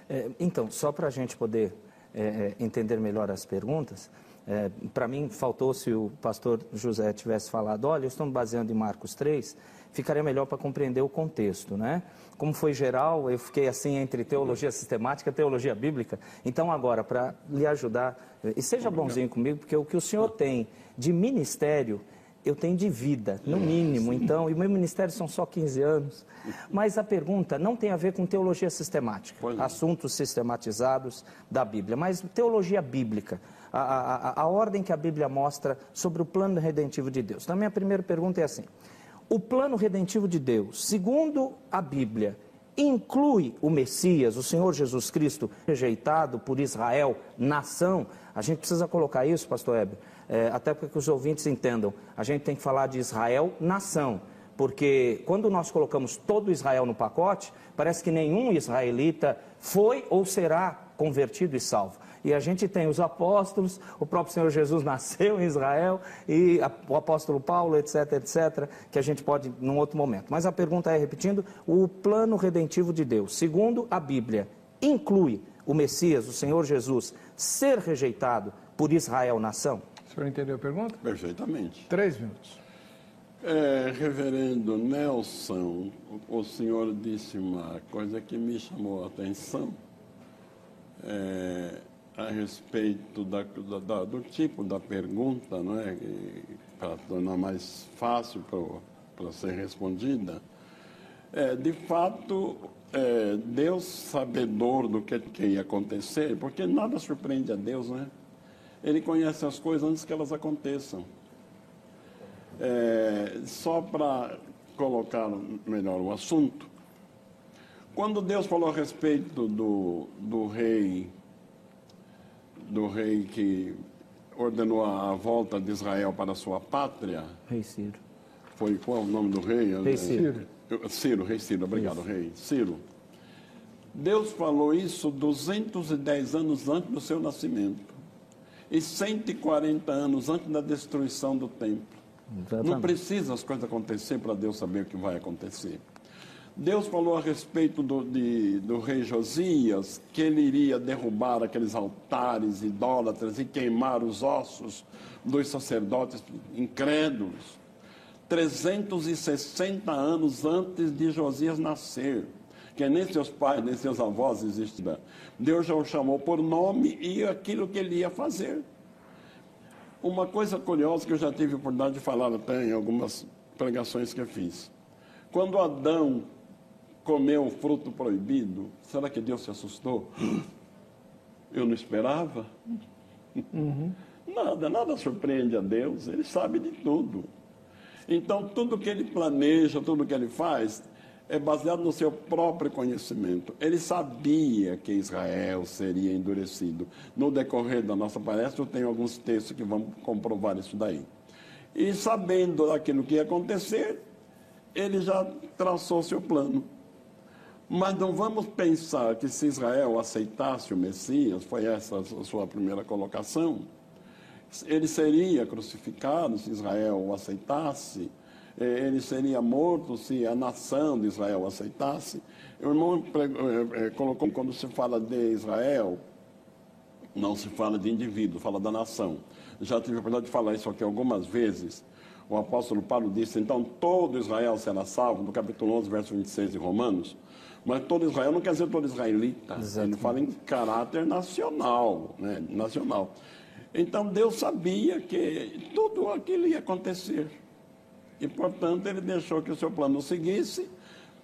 É, então, só para a gente poder é, é, entender melhor as perguntas, é, para mim faltou se o pastor José tivesse falado, olha, eu estou me baseando em Marcos 3, ficaria melhor para compreender o contexto, né? Como foi geral, eu fiquei assim entre teologia sistemática e teologia bíblica. Então agora, para lhe ajudar, e seja bonzinho comigo, porque o que o senhor tem de ministério, eu tenho de vida, no mínimo. Então, e o meu ministério são só 15 anos. Mas a pergunta não tem a ver com teologia sistemática, assuntos sistematizados da Bíblia, mas teologia bíblica, a, a, a ordem que a Bíblia mostra sobre o plano redentivo de Deus. Então, a minha primeira pergunta é assim: o plano redentivo de Deus, segundo a Bíblia, inclui o Messias, o Senhor Jesus Cristo, rejeitado por Israel, nação. A gente precisa colocar isso, pastor Heber, é, até para que os ouvintes entendam. A gente tem que falar de Israel, nação. Porque quando nós colocamos todo Israel no pacote, parece que nenhum israelita foi ou será convertido e salvo. E a gente tem os apóstolos, o próprio Senhor Jesus nasceu em Israel, e a, o apóstolo Paulo, etc, etc, que a gente pode num outro momento. Mas a pergunta é, repetindo, o plano redentivo de Deus, segundo a Bíblia, inclui o Messias, o Senhor Jesus, ser rejeitado por Israel, nação? O senhor entendeu a pergunta? Perfeitamente. Três minutos. É, reverendo Nelson, o senhor disse uma coisa que me chamou a atenção. É, a respeito da, da, do tipo da pergunta, não é? para tornar mais fácil para ser respondida. É, de fato, é, Deus sabedor do que, que ia acontecer, porque nada surpreende a Deus, né? Ele conhece as coisas antes que elas aconteçam. É, só para colocar melhor o assunto, quando Deus falou a respeito do, do rei, do rei que ordenou a volta de Israel para a sua pátria. Rei Ciro. Foi qual o nome do rei? Rei Ciro. Ciro, rei Ciro, obrigado, isso. rei. Ciro. Deus falou isso 210 anos antes do seu nascimento e 140 anos antes da destruição do templo. Exatamente. Não precisa as coisas acontecer para Deus saber o que vai acontecer. Deus falou a respeito do, de, do rei Josias que ele iria derrubar aqueles altares idólatras e queimar os ossos dos sacerdotes incrédulos. 360 anos antes de Josias nascer, que nem seus pais, nem seus avós existiam. Deus já o chamou por nome e aquilo que ele ia fazer. Uma coisa curiosa que eu já tive a oportunidade de falar até em algumas pregações que eu fiz. Quando Adão comeu o fruto proibido, será que Deus se assustou? Eu não esperava. Uhum. Nada, nada surpreende a Deus, Ele sabe de tudo. Então, tudo que Ele planeja, tudo que Ele faz, é baseado no seu próprio conhecimento. Ele sabia que Israel seria endurecido. No decorrer da nossa palestra, eu tenho alguns textos que vão comprovar isso daí. E sabendo aquilo que ia acontecer, ele já traçou seu plano. Mas não vamos pensar que se Israel aceitasse o Messias, foi essa a sua primeira colocação, ele seria crucificado se Israel o aceitasse, eh, ele seria morto se a nação de Israel o aceitasse. O irmão eh, eh, colocou, quando se fala de Israel, não se fala de indivíduo, fala da nação. Já tive a oportunidade de falar isso aqui algumas vezes. O apóstolo Paulo disse, então todo Israel será salvo, no capítulo 11, verso 26 de Romanos. Mas todo Israel não quer dizer todo israelita. Exatamente. Ele fala em caráter nacional, né? nacional. Então Deus sabia que tudo aquilo ia acontecer. E, portanto, ele deixou que o seu plano seguisse,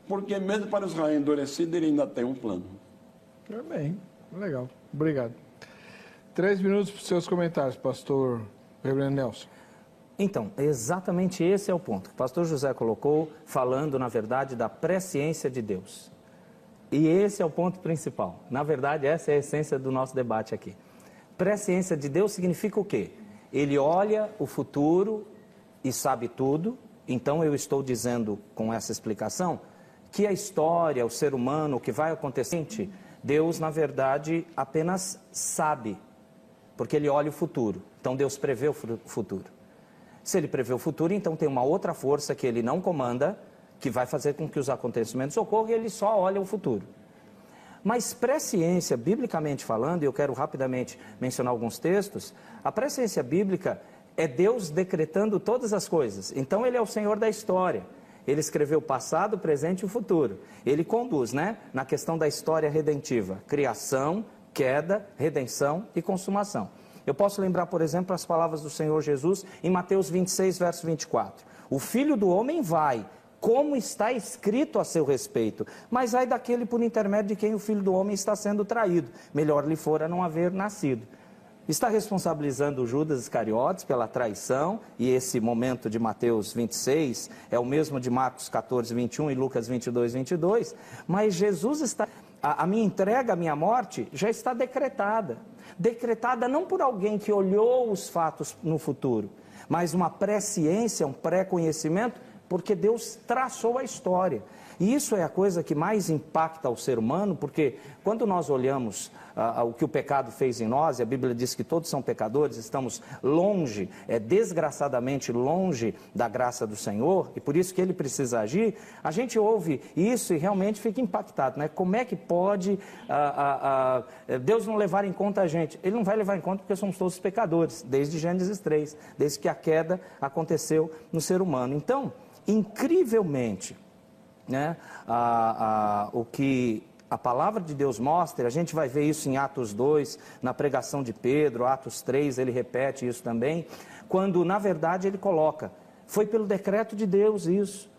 porque mesmo para Israel endurecido, ele ainda tem um plano. É bem, legal. Obrigado. Três minutos para os seus comentários, pastor Reverendo Nelson. Então, exatamente esse é o ponto. O pastor José colocou, falando, na verdade, da presciência de Deus. E esse é o ponto principal. Na verdade, essa é a essência do nosso debate aqui. Presciência de Deus significa o quê? Ele olha o futuro e sabe tudo. Então, eu estou dizendo com essa explicação que a história, o ser humano, o que vai acontecer, Deus, na verdade, apenas sabe, porque ele olha o futuro. Então, Deus prevê o futuro. Se ele prevê o futuro, então tem uma outra força que ele não comanda, que vai fazer com que os acontecimentos ocorram e ele só olha o futuro. Mas presciência, biblicamente falando, e eu quero rapidamente mencionar alguns textos, a presciência bíblica é Deus decretando todas as coisas. Então ele é o Senhor da história. Ele escreveu o passado, o presente e o futuro. Ele conduz, né, na questão da história redentiva: criação, queda, redenção e consumação. Eu posso lembrar, por exemplo, as palavras do Senhor Jesus em Mateus 26, verso 24. O filho do homem vai como está escrito a seu respeito. Mas ai daquele por intermédio de quem o filho do homem está sendo traído. Melhor lhe fora não haver nascido. Está responsabilizando Judas Iscariotes pela traição, e esse momento de Mateus 26 é o mesmo de Marcos 14, 21 e Lucas 22, 22. Mas Jesus está. A, a minha entrega, a minha morte, já está decretada. Decretada não por alguém que olhou os fatos no futuro, mas uma presciência, um pré-conhecimento porque Deus traçou a história. E isso é a coisa que mais impacta o ser humano, porque quando nós olhamos ah, o que o pecado fez em nós, e a Bíblia diz que todos são pecadores, estamos longe, é, desgraçadamente longe da graça do Senhor, e por isso que ele precisa agir, a gente ouve isso e realmente fica impactado. Né? Como é que pode ah, ah, Deus não levar em conta a gente? Ele não vai levar em conta porque somos todos pecadores, desde Gênesis 3, desde que a queda aconteceu no ser humano. Então, incrivelmente, né, a, a, o que a palavra de Deus mostra, a gente vai ver isso em Atos 2, na pregação de Pedro, Atos 3, ele repete isso também, quando na verdade ele coloca, foi pelo decreto de Deus isso.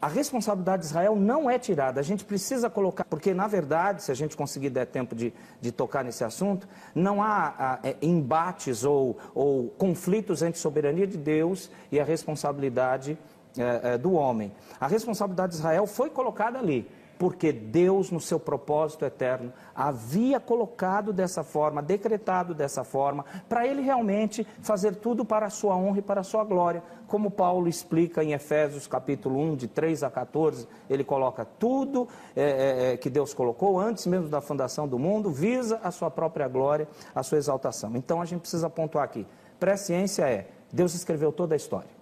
A responsabilidade de Israel não é tirada, a gente precisa colocar, porque na verdade, se a gente conseguir der tempo de, de tocar nesse assunto, não há, há é, embates ou, ou conflitos entre soberania de Deus e a responsabilidade é, é, do homem. A responsabilidade de Israel foi colocada ali porque Deus, no seu propósito eterno, havia colocado dessa forma, decretado dessa forma, para ele realmente fazer tudo para a sua honra e para a sua glória. Como Paulo explica em Efésios capítulo 1, de 3 a 14, ele coloca tudo é, é, é, que Deus colocou antes mesmo da fundação do mundo, visa a sua própria glória, a sua exaltação. Então a gente precisa pontuar aqui: presciência é, Deus escreveu toda a história.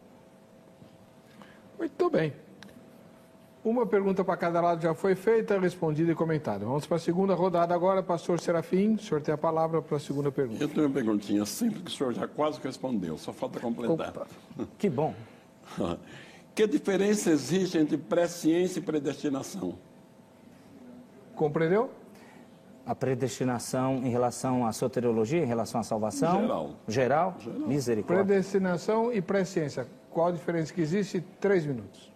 Muito bem. Uma pergunta para cada lado já foi feita, respondida e comentada. Vamos para a segunda rodada agora. Pastor Serafim, o senhor tem a palavra para a segunda pergunta. Eu tenho uma perguntinha simples que o senhor já quase respondeu, só falta completar. Opa, que bom. que diferença existe entre presciência e predestinação? Compreendeu? A predestinação em relação à soteriologia, em relação à salvação? Geral. Geral? Geral. Misericórdia. Predestinação e presciência. Qual a diferença que existe? Três minutos.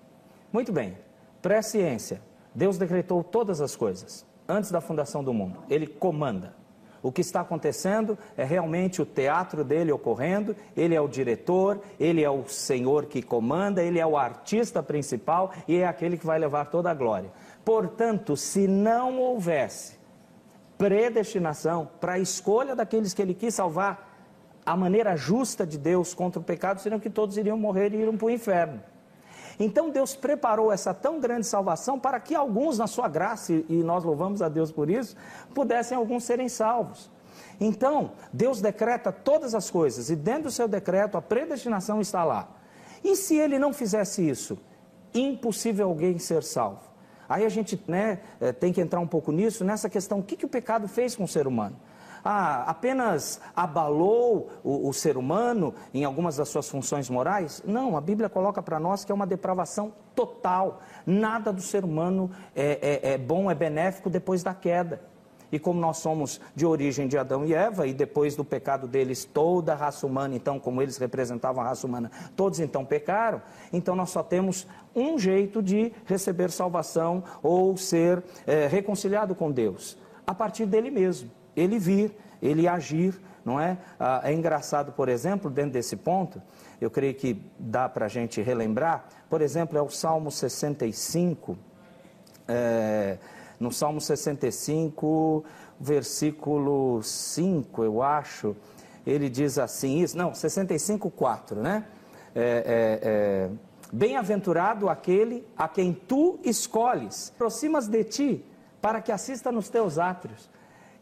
Muito bem. Presciência. Deus decretou todas as coisas antes da fundação do mundo. Ele comanda. O que está acontecendo é realmente o teatro dele ocorrendo. Ele é o diretor, ele é o senhor que comanda, ele é o artista principal e é aquele que vai levar toda a glória. Portanto, se não houvesse predestinação para a escolha daqueles que ele quis salvar, a maneira justa de Deus contra o pecado seria que todos iriam morrer e iriam para o inferno. Então Deus preparou essa tão grande salvação para que alguns, na sua graça, e nós louvamos a Deus por isso, pudessem alguns serem salvos. Então, Deus decreta todas as coisas, e dentro do seu decreto a predestinação está lá. E se ele não fizesse isso? Impossível alguém ser salvo. Aí a gente né, eh, tem que entrar um pouco nisso, nessa questão: o que, que o pecado fez com o ser humano? Ah, apenas abalou o, o ser humano em algumas das suas funções morais? Não, a Bíblia coloca para nós que é uma depravação total. Nada do ser humano é, é, é bom, é benéfico depois da queda. E como nós somos de origem de Adão e Eva, e depois do pecado deles, toda a raça humana, então, como eles representavam a raça humana, todos então pecaram, então nós só temos um jeito de receber salvação ou ser é, reconciliado com Deus, a partir dele mesmo ele vir, ele agir, não é? Ah, é engraçado, por exemplo, dentro desse ponto, eu creio que dá para a gente relembrar, por exemplo, é o Salmo 65, é, no Salmo 65, versículo 5, eu acho, ele diz assim, isso, não, 65, 4, né? É, é, é, Bem-aventurado aquele a quem tu escolhes, aproximas de ti, para que assista nos teus átrios.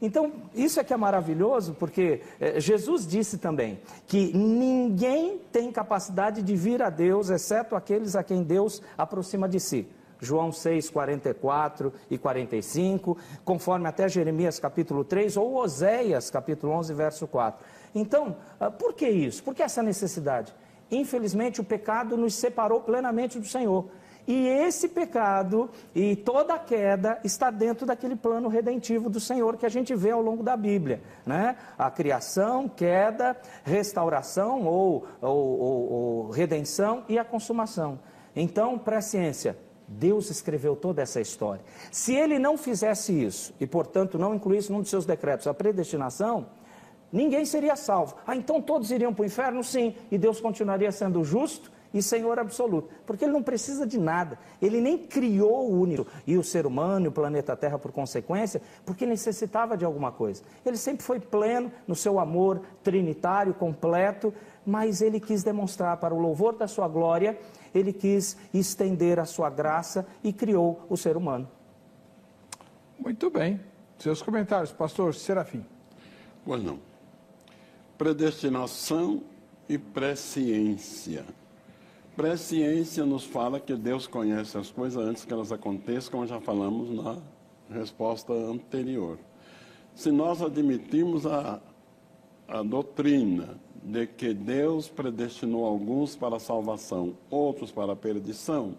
Então, isso é que é maravilhoso, porque eh, Jesus disse também que ninguém tem capacidade de vir a Deus, exceto aqueles a quem Deus aproxima de si. João 6, 44 e 45, conforme até Jeremias capítulo 3 ou Oséias capítulo 11, verso 4. Então, ah, por que isso? Por que essa necessidade? Infelizmente, o pecado nos separou plenamente do Senhor. E esse pecado e toda a queda está dentro daquele plano redentivo do Senhor que a gente vê ao longo da Bíblia. Né? A criação, queda, restauração ou, ou, ou, ou redenção e a consumação. Então, presciência, Deus escreveu toda essa história. Se ele não fizesse isso, e portanto não incluísse num dos seus decretos a predestinação, ninguém seria salvo. Ah, então todos iriam para o inferno? Sim. E Deus continuaria sendo justo e Senhor absoluto, porque ele não precisa de nada, ele nem criou o único e o ser humano e o planeta Terra por consequência, porque necessitava de alguma coisa. Ele sempre foi pleno no seu amor trinitário, completo, mas ele quis demonstrar para o louvor da sua glória, ele quis estender a sua graça e criou o ser humano. Muito bem. Seus comentários, pastor Serafim. Pois não. Predestinação e presciência. Presciência nos fala que Deus conhece as coisas antes que elas aconteçam, como já falamos na resposta anterior. Se nós admitirmos a, a doutrina de que Deus predestinou alguns para a salvação, outros para a perdição,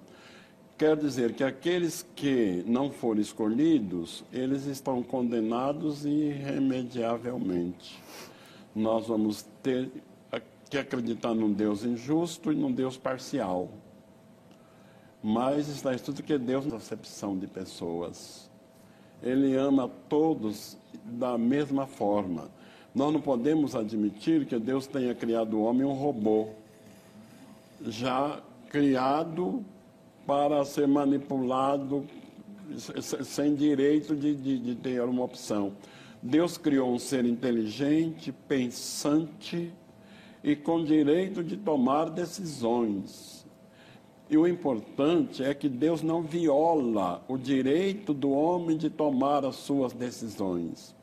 Quer dizer que aqueles que não forem escolhidos, eles estão condenados irremediavelmente. Nós vamos ter que acreditar num Deus injusto e num Deus parcial. Mas está escrito que Deus não acepção de pessoas. Ele ama todos da mesma forma. Nós não podemos admitir que Deus tenha criado o homem um robô, já criado para ser manipulado sem direito de, de, de ter uma opção. Deus criou um ser inteligente, pensante e com direito de tomar decisões. E o importante é que Deus não viola o direito do homem de tomar as suas decisões.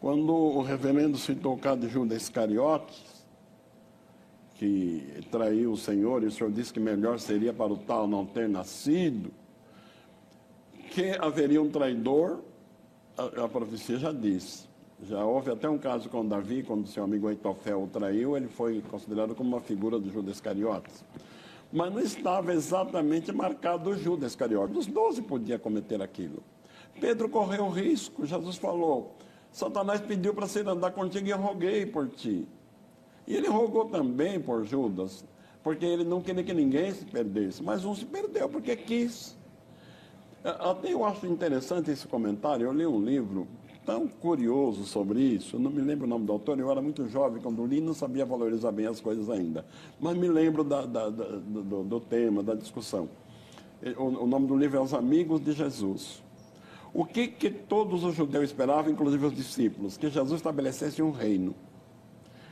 Quando o reverendo citou o caso de Judas Iscariotes, que traiu o Senhor, e o Senhor disse que melhor seria para o tal não ter nascido, que haveria um traidor, a, a profecia já disse. Já houve até um caso com Davi, quando seu amigo Eitofel o traiu, ele foi considerado como uma figura do Judas Iscariotes. Mas não estava exatamente marcado o Judas Iscariotes. Os doze podiam cometer aquilo. Pedro correu risco, Jesus falou, Satanás pediu para ser andar contigo e eu roguei por ti. E ele rogou também por Judas, porque ele não queria que ninguém se perdesse, mas um se perdeu porque quis. Até eu acho interessante esse comentário. Eu li um livro tão curioso sobre isso, eu não me lembro o nome do autor, eu era muito jovem quando li, não sabia valorizar bem as coisas ainda. Mas me lembro da, da, da, do, do, tema, da discussão. O, o, nome do livro é Os Amigos de Jesus. O que, que todos os judeus esperavam, inclusive os discípulos? Que Jesus estabelecesse um reino.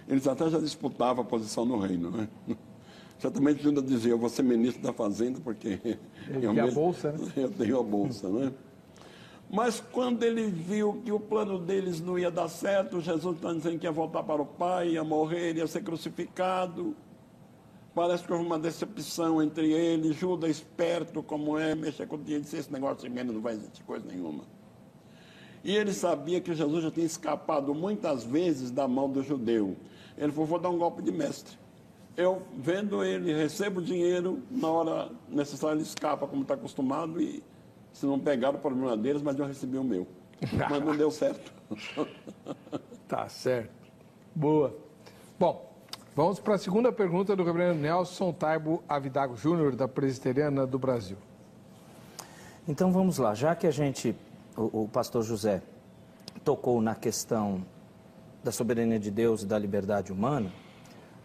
Eles até já disputavam a posição no reino. Né? Certamente Judas dizia, eu vou ser ministro da Fazenda, porque eu, tenho a bolsa, né? eu tenho a bolsa. Né? Mas quando ele viu que o plano deles não ia dar certo, Jesus está dizendo que ia voltar para o Pai, ia morrer, ia ser crucificado. Parece que houve uma decepção entre ele, Judas esperto como é, mexer com o dinheiro, disse, esse negócio de menos não vai existir coisa nenhuma. E ele sabia que Jesus já tinha escapado muitas vezes da mão do judeu. Ele falou: vou dar um golpe de mestre. Eu vendo ele, recebo dinheiro, na hora necessária ele escapa, como está acostumado, e se não pegar o problema deles, mas eu recebi o meu. Mas não deu certo. tá certo. Boa. Bom, vamos para a segunda pergunta do reverendo Nelson Taibo Avidago Júnior, da Presbiteriana do Brasil. Então vamos lá, já que a gente, o, o pastor José, tocou na questão da soberania de Deus e da liberdade humana,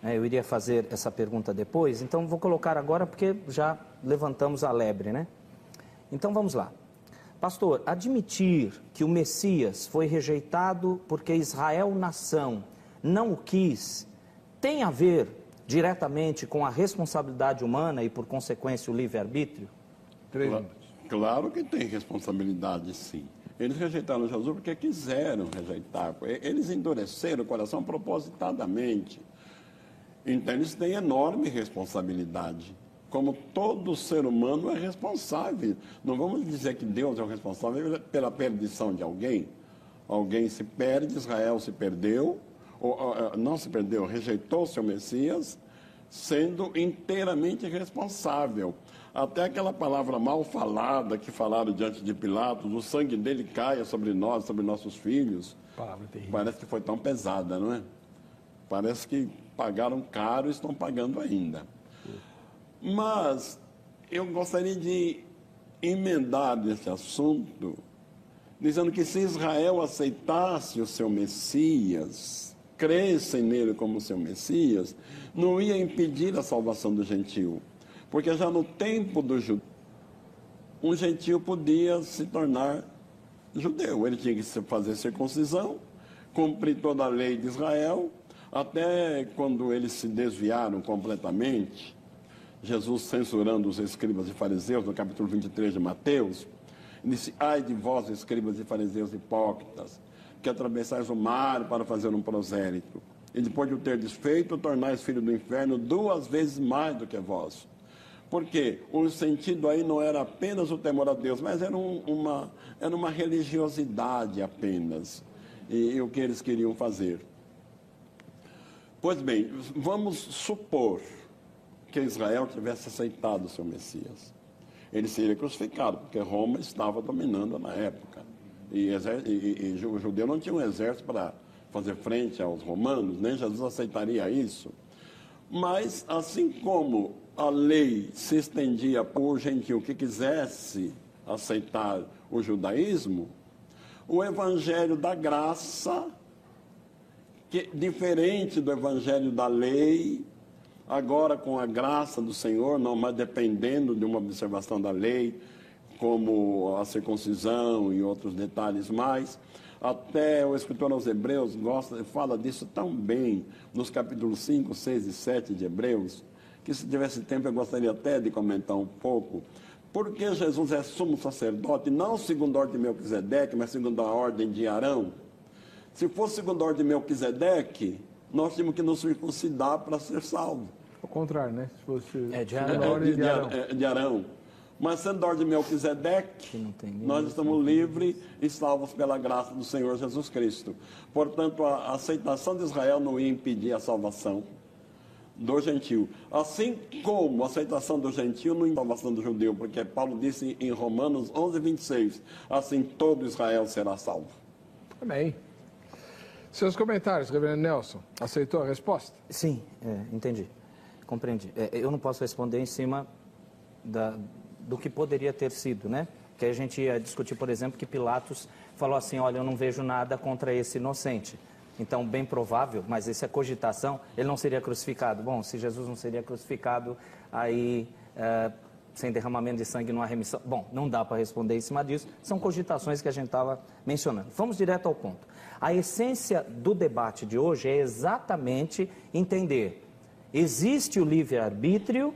né, eu iria fazer essa pergunta depois, então vou colocar agora porque já levantamos a lebre, né? Então vamos lá. Pastor, admitir que o Messias foi rejeitado porque Israel, nação, não o quis, tem a ver diretamente com a responsabilidade humana e, por consequência, o livre-arbítrio? Claro, claro que tem responsabilidade, sim. Eles rejeitaram Jesus porque quiseram rejeitar. Eles endureceram o coração propositadamente. Então, eles têm enorme responsabilidade. Como todo ser humano é responsável. Não vamos dizer que Deus é o responsável pela perdição de alguém. Alguém se perde, Israel se perdeu, ou, não se perdeu, rejeitou seu Messias, sendo inteiramente responsável. Até aquela palavra mal falada que falaram diante de Pilatos, o sangue dele caia sobre nós, sobre nossos filhos. Parece que foi tão pesada, não é? Parece que pagaram caro e estão pagando ainda. Mas eu gostaria de emendar nesse assunto, dizendo que se Israel aceitasse o seu Messias, crescem nele como seu Messias, não ia impedir a salvação do gentio. Porque já no tempo do judeu, um gentio podia se tornar judeu. Ele tinha que fazer circuncisão, cumprir toda a lei de Israel, até quando eles se desviaram completamente, Jesus censurando os escribas e fariseus, no capítulo 23 de Mateus, disse: Ai de vós, escribas e fariseus hipócritas, que atravessais o mar para fazer um prosélito, e depois de o ter desfeito, tornais filho do inferno duas vezes mais do que vós. Porque o sentido aí não era apenas o temor a Deus, mas era, um, uma, era uma religiosidade apenas. E, e o que eles queriam fazer. Pois bem, vamos supor que Israel tivesse aceitado o seu Messias. ele seria crucificado, porque Roma estava dominando na época. E, e, e o judeu não tinha um exército para fazer frente aos romanos, nem Jesus aceitaria isso. Mas, assim como a lei se estendia por gentil que quisesse aceitar o judaísmo, o evangelho da graça, que, diferente do evangelho da lei, agora com a graça do Senhor, não mais dependendo de uma observação da lei, como a circuncisão e outros detalhes mais. Até o escritor aos Hebreus gosta, fala disso tão bem, nos capítulos 5, 6 e 7 de Hebreus, que se tivesse tempo eu gostaria até de comentar um pouco. Porque Jesus é sumo sacerdote, não segundo a ordem de Melquisedeque, mas segundo a ordem de Arão. Se fosse segundo a ordem de Melquisedeque, nós tínhamos que nos circuncidar para ser salvos. Ao contrário, né? Se fosse é, de Arão. É, de, de, Arão. É, de Arão. Mas sendo da ordem de Melquisedeque, nós estamos livres e salvos pela graça do Senhor Jesus Cristo. Portanto, a aceitação de Israel não ia impedir a salvação do gentio. Assim como a aceitação do gentio não impede a salvação do judeu, porque Paulo disse em Romanos 11, 26, assim todo Israel será salvo. Amém. Seus comentários, reverendo Nelson, aceitou a resposta? Sim, é, entendi compreendi. É, eu não posso responder em cima da, do que poderia ter sido, né? Que a gente ia discutir, por exemplo, que Pilatos falou assim: olha, eu não vejo nada contra esse inocente. Então, bem provável, mas essa é cogitação, ele não seria crucificado. Bom, se Jesus não seria crucificado, aí é, sem derramamento de sangue não há remissão. Bom, não dá para responder em cima disso. São cogitações que a gente estava mencionando. Vamos direto ao ponto. A essência do debate de hoje é exatamente entender Existe o livre-arbítrio,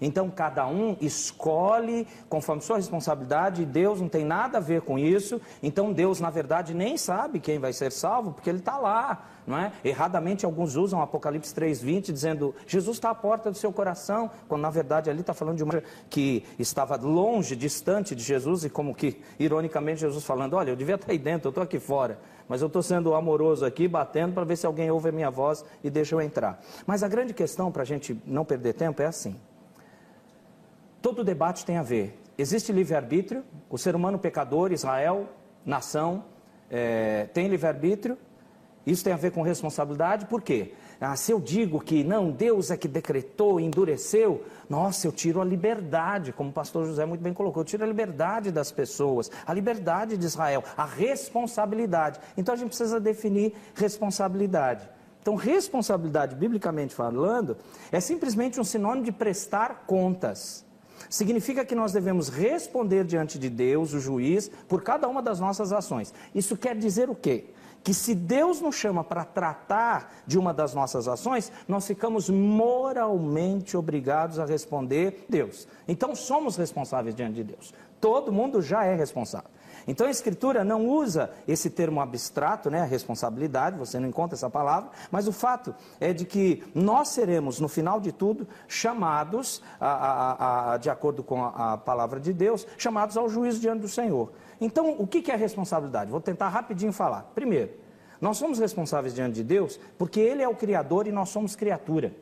então cada um escolhe conforme sua responsabilidade, Deus não tem nada a ver com isso. Então Deus, na verdade, nem sabe quem vai ser salvo, porque ele está lá, não é? Erradamente alguns usam Apocalipse 3:20 dizendo Jesus está à porta do seu coração, quando na verdade ali está falando de uma que estava longe, distante de Jesus e como que ironicamente Jesus falando, olha, eu devia estar aí dentro, eu estou aqui fora mas eu estou sendo amoroso aqui, batendo para ver se alguém ouve a minha voz e deixa eu entrar. Mas a grande questão, para a gente não perder tempo, é assim: todo debate tem a ver. Existe livre-arbítrio, o ser humano pecador, Israel, nação, é, tem livre-arbítrio, isso tem a ver com responsabilidade, por quê? Ah, se eu digo que não, Deus é que decretou, endureceu, nossa, eu tiro a liberdade, como o pastor José muito bem colocou, eu tiro a liberdade das pessoas, a liberdade de Israel, a responsabilidade. Então a gente precisa definir responsabilidade. Então, responsabilidade, biblicamente falando, é simplesmente um sinônimo de prestar contas. Significa que nós devemos responder diante de Deus, o juiz, por cada uma das nossas ações. Isso quer dizer o quê? Que se Deus nos chama para tratar de uma das nossas ações, nós ficamos moralmente obrigados a responder Deus. Então somos responsáveis diante de Deus. Todo mundo já é responsável. Então a Escritura não usa esse termo abstrato, né, a responsabilidade, você não encontra essa palavra, mas o fato é de que nós seremos, no final de tudo, chamados, a, a, a, de acordo com a, palavra de Deus, chamados ao juízo diante do Senhor. Então, o que é responsabilidade? Vou tentar rapidinho falar. Primeiro, nós somos responsáveis diante de Deus porque Ele é o Criador e nós somos criatura.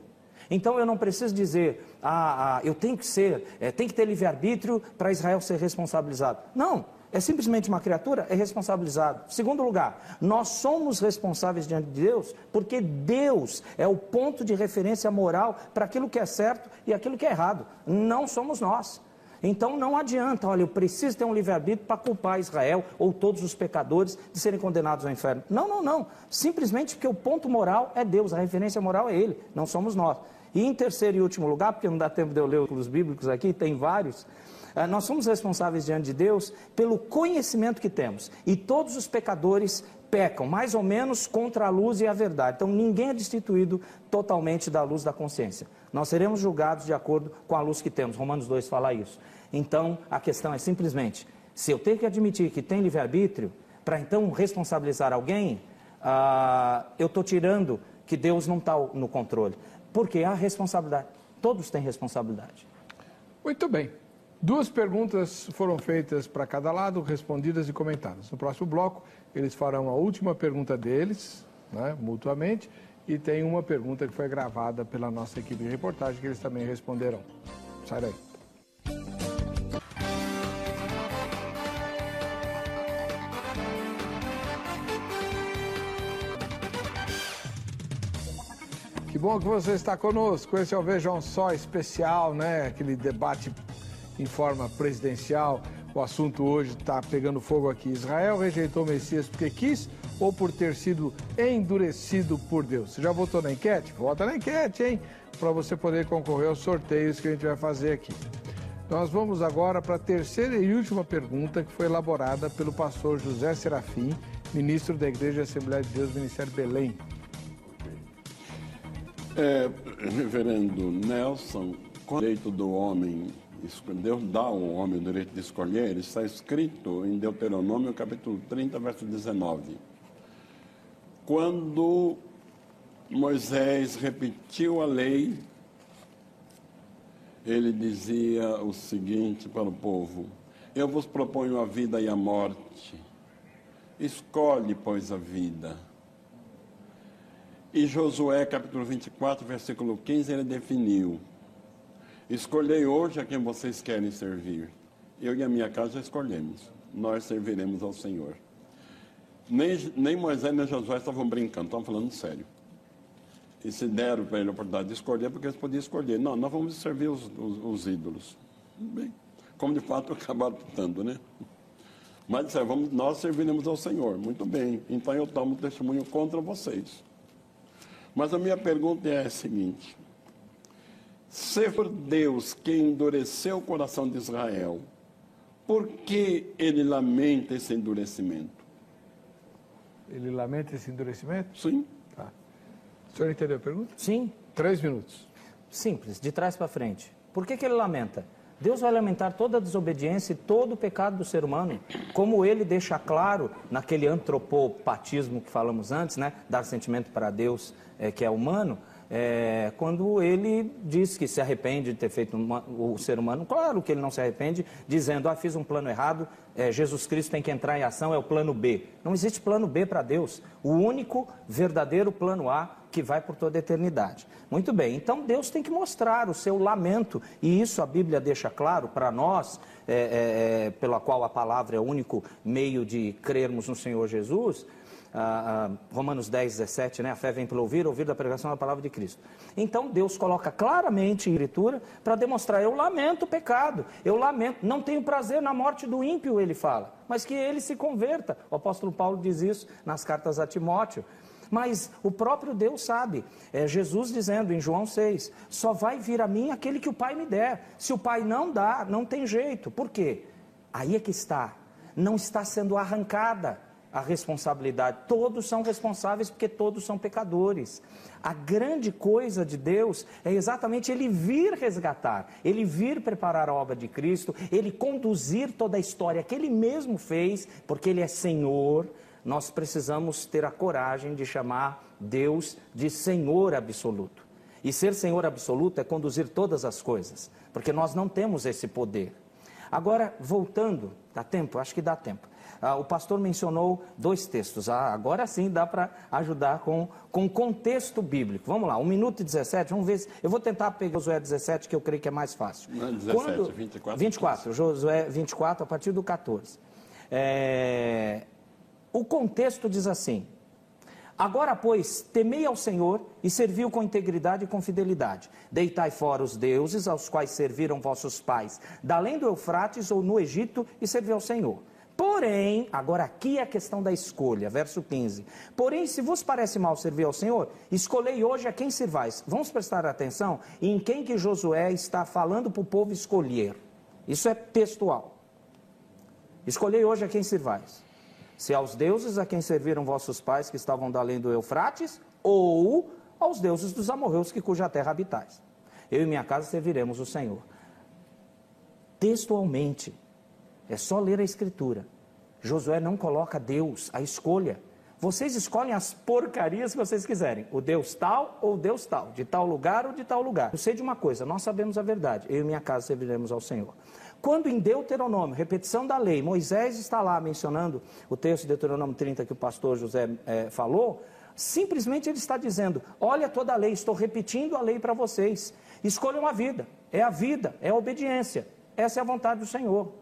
Então eu não preciso dizer, ah, ah eu tenho que ser, é, tem que ter livre-arbítrio para Israel ser responsabilizado. Não, é simplesmente uma criatura, é responsabilizado. Segundo lugar, nós somos responsáveis diante de Deus porque Deus é o ponto de referência moral para aquilo que é certo e aquilo que é errado. Não somos nós. Então não adianta, olha, eu preciso ter um livre-arbítrio para culpar Israel ou todos os pecadores de serem condenados ao inferno. Não, não, não. Simplesmente porque o ponto moral é Deus, a referência moral é Ele, não somos nós. E em terceiro e último lugar, porque não dá tempo de eu ler os bíblicos aqui, tem vários, eh, nós somos responsáveis diante de Deus pelo conhecimento que temos. E todos os pecadores pecam, mais ou menos, contra a luz e a verdade. Então ninguém é destituído totalmente da luz da consciência. Nós seremos julgados de acordo com a luz que temos. Romanos 2 fala isso. Então a questão é simplesmente: se eu tenho que admitir que tem livre-arbítrio, para então responsabilizar alguém, ah, eu estou tirando que Deus não está no controle. Porque há responsabilidade. Todos têm responsabilidade. Muito bem. Duas perguntas foram feitas para cada lado, respondidas e comentadas. No próximo bloco, eles farão a última pergunta deles, né, mutuamente, e tem uma pergunta que foi gravada pela nossa equipe de reportagem que eles também responderão. Sai daí. Que bom que você está conosco. Esse é o Vejam Só especial, né? Aquele debate em forma presidencial. O assunto hoje está pegando fogo aqui. Israel rejeitou o Messias porque quis ou por ter sido endurecido por Deus? Você já votou na enquete? Vota na enquete, hein? Para você poder concorrer aos sorteios que a gente vai fazer aqui. Nós vamos agora para a terceira e última pergunta que foi elaborada pelo pastor José Serafim, ministro da Igreja Assembleia de Deus, Ministério Belém. É, reverendo Nelson, o direito do homem, Deus dá ao homem o direito de escolher, está escrito em Deuteronômio capítulo 30, verso 19. Quando Moisés repetiu a lei, ele dizia o seguinte para o povo: Eu vos proponho a vida e a morte. Escolhe, pois, a vida e Josué, capítulo 24, versículo 15, ele definiu: Escolhei hoje a quem vocês querem servir. Eu e a minha casa escolhemos. Nós serviremos ao Senhor. Nem, nem Moisés nem Josué estavam brincando, estavam falando sério. E se deram para ele a oportunidade de escolher, porque eles podiam escolher. Não, nós vamos servir os, os, os ídolos. Bem, como de fato acabaram optando, né? Mas disseram, vamos, nós serviremos ao Senhor. Muito bem, então eu tomo testemunho contra vocês. Mas a minha pergunta é a seguinte: se for Deus quem endureceu o coração de Israel, por que ele lamenta esse endurecimento? Ele lamenta esse endurecimento? Sim. Tá. O senhor entendeu a pergunta? Sim. Três minutos. Simples, de trás para frente. Por que, que ele lamenta? Deus vai lamentar toda a desobediência e todo o pecado do ser humano, como ele deixa claro naquele antropopatismo que falamos antes, né? Dar sentimento para Deus é, que é humano, é, quando ele diz que se arrepende de ter feito uma, o ser humano, claro que ele não se arrepende, dizendo, ah, fiz um plano errado, é, Jesus Cristo tem que entrar em ação, é o plano B. Não existe plano B para Deus. O único verdadeiro plano A que vai por toda a eternidade. Muito bem, então Deus tem que mostrar o seu lamento, e isso a Bíblia deixa claro para nós, é, é, é pela qual a palavra é o único meio de crermos no Senhor Jesus, ah, ah, Romanos 10, 17, né? A fé vem pelo ouvir, ouvir da pregação da palavra de Cristo. Então Deus coloca claramente em escritura para demonstrar: eu lamento o pecado, eu lamento, não tenho prazer na morte do ímpio, ele fala, mas que ele se converta. O apóstolo Paulo diz isso nas cartas a Timóteo. Mas o próprio Deus sabe. É Jesus dizendo em João 6: só vai vir a mim aquele que o Pai me der. Se o Pai não dá, não tem jeito. Por quê? Aí é que está. Não está sendo arrancada a responsabilidade. Todos são responsáveis porque todos são pecadores. A grande coisa de Deus é exatamente ele vir resgatar, ele vir preparar a obra de Cristo, ele conduzir toda a história que ele mesmo fez, porque ele é Senhor. Nós precisamos ter a coragem de chamar Deus de Senhor absoluto. E ser Senhor absoluto é conduzir todas as coisas, porque nós não temos esse poder. Agora, voltando, dá tempo? Acho que dá tempo. Ah, o pastor mencionou dois textos. Ah, agora sim dá para ajudar com, com contexto bíblico. Vamos lá, 1 minuto e 17, vamos ver. Se, eu vou tentar pegar Josué 17, que eu creio que é mais fácil. Não, 17, Quando, 24. 24, Josué 24, a partir do 14. É, o contexto diz assim: Agora, pois, temei ao Senhor e serviu com integridade e com fidelidade. Deitai fora os deuses aos quais serviram vossos pais, da além do Eufrates ou no Egito, e servi ao Senhor. Porém, agora aqui é a questão da escolha, verso 15. Porém, se vos parece mal servir ao Senhor, escolhei hoje a quem servais. Vamos prestar atenção em quem que Josué está falando para o povo escolher. Isso é textual. Escolhei hoje a quem servais. Se aos deuses a quem serviram vossos pais que estavam da além do Eufrates, ou aos deuses dos amorreus que cuja terra habitais. Eu e minha casa serviremos o Senhor. Textualmente, é só ler a Escritura. Josué não coloca Deus, a escolha. Vocês escolhem as porcarias que vocês quiserem. O Deus tal ou o Deus tal. De tal lugar ou de tal lugar. Eu sei de uma coisa, nós sabemos a verdade. Eu e minha casa serviremos ao Senhor. Quando em Deuteronômio, repetição da lei, Moisés está lá mencionando o texto de Deuteronômio 30 que o pastor José é, falou, simplesmente ele está dizendo: Olha toda a lei, estou repetindo a lei para vocês. Escolham a vida. É a vida, é a obediência. Essa é a vontade do Senhor.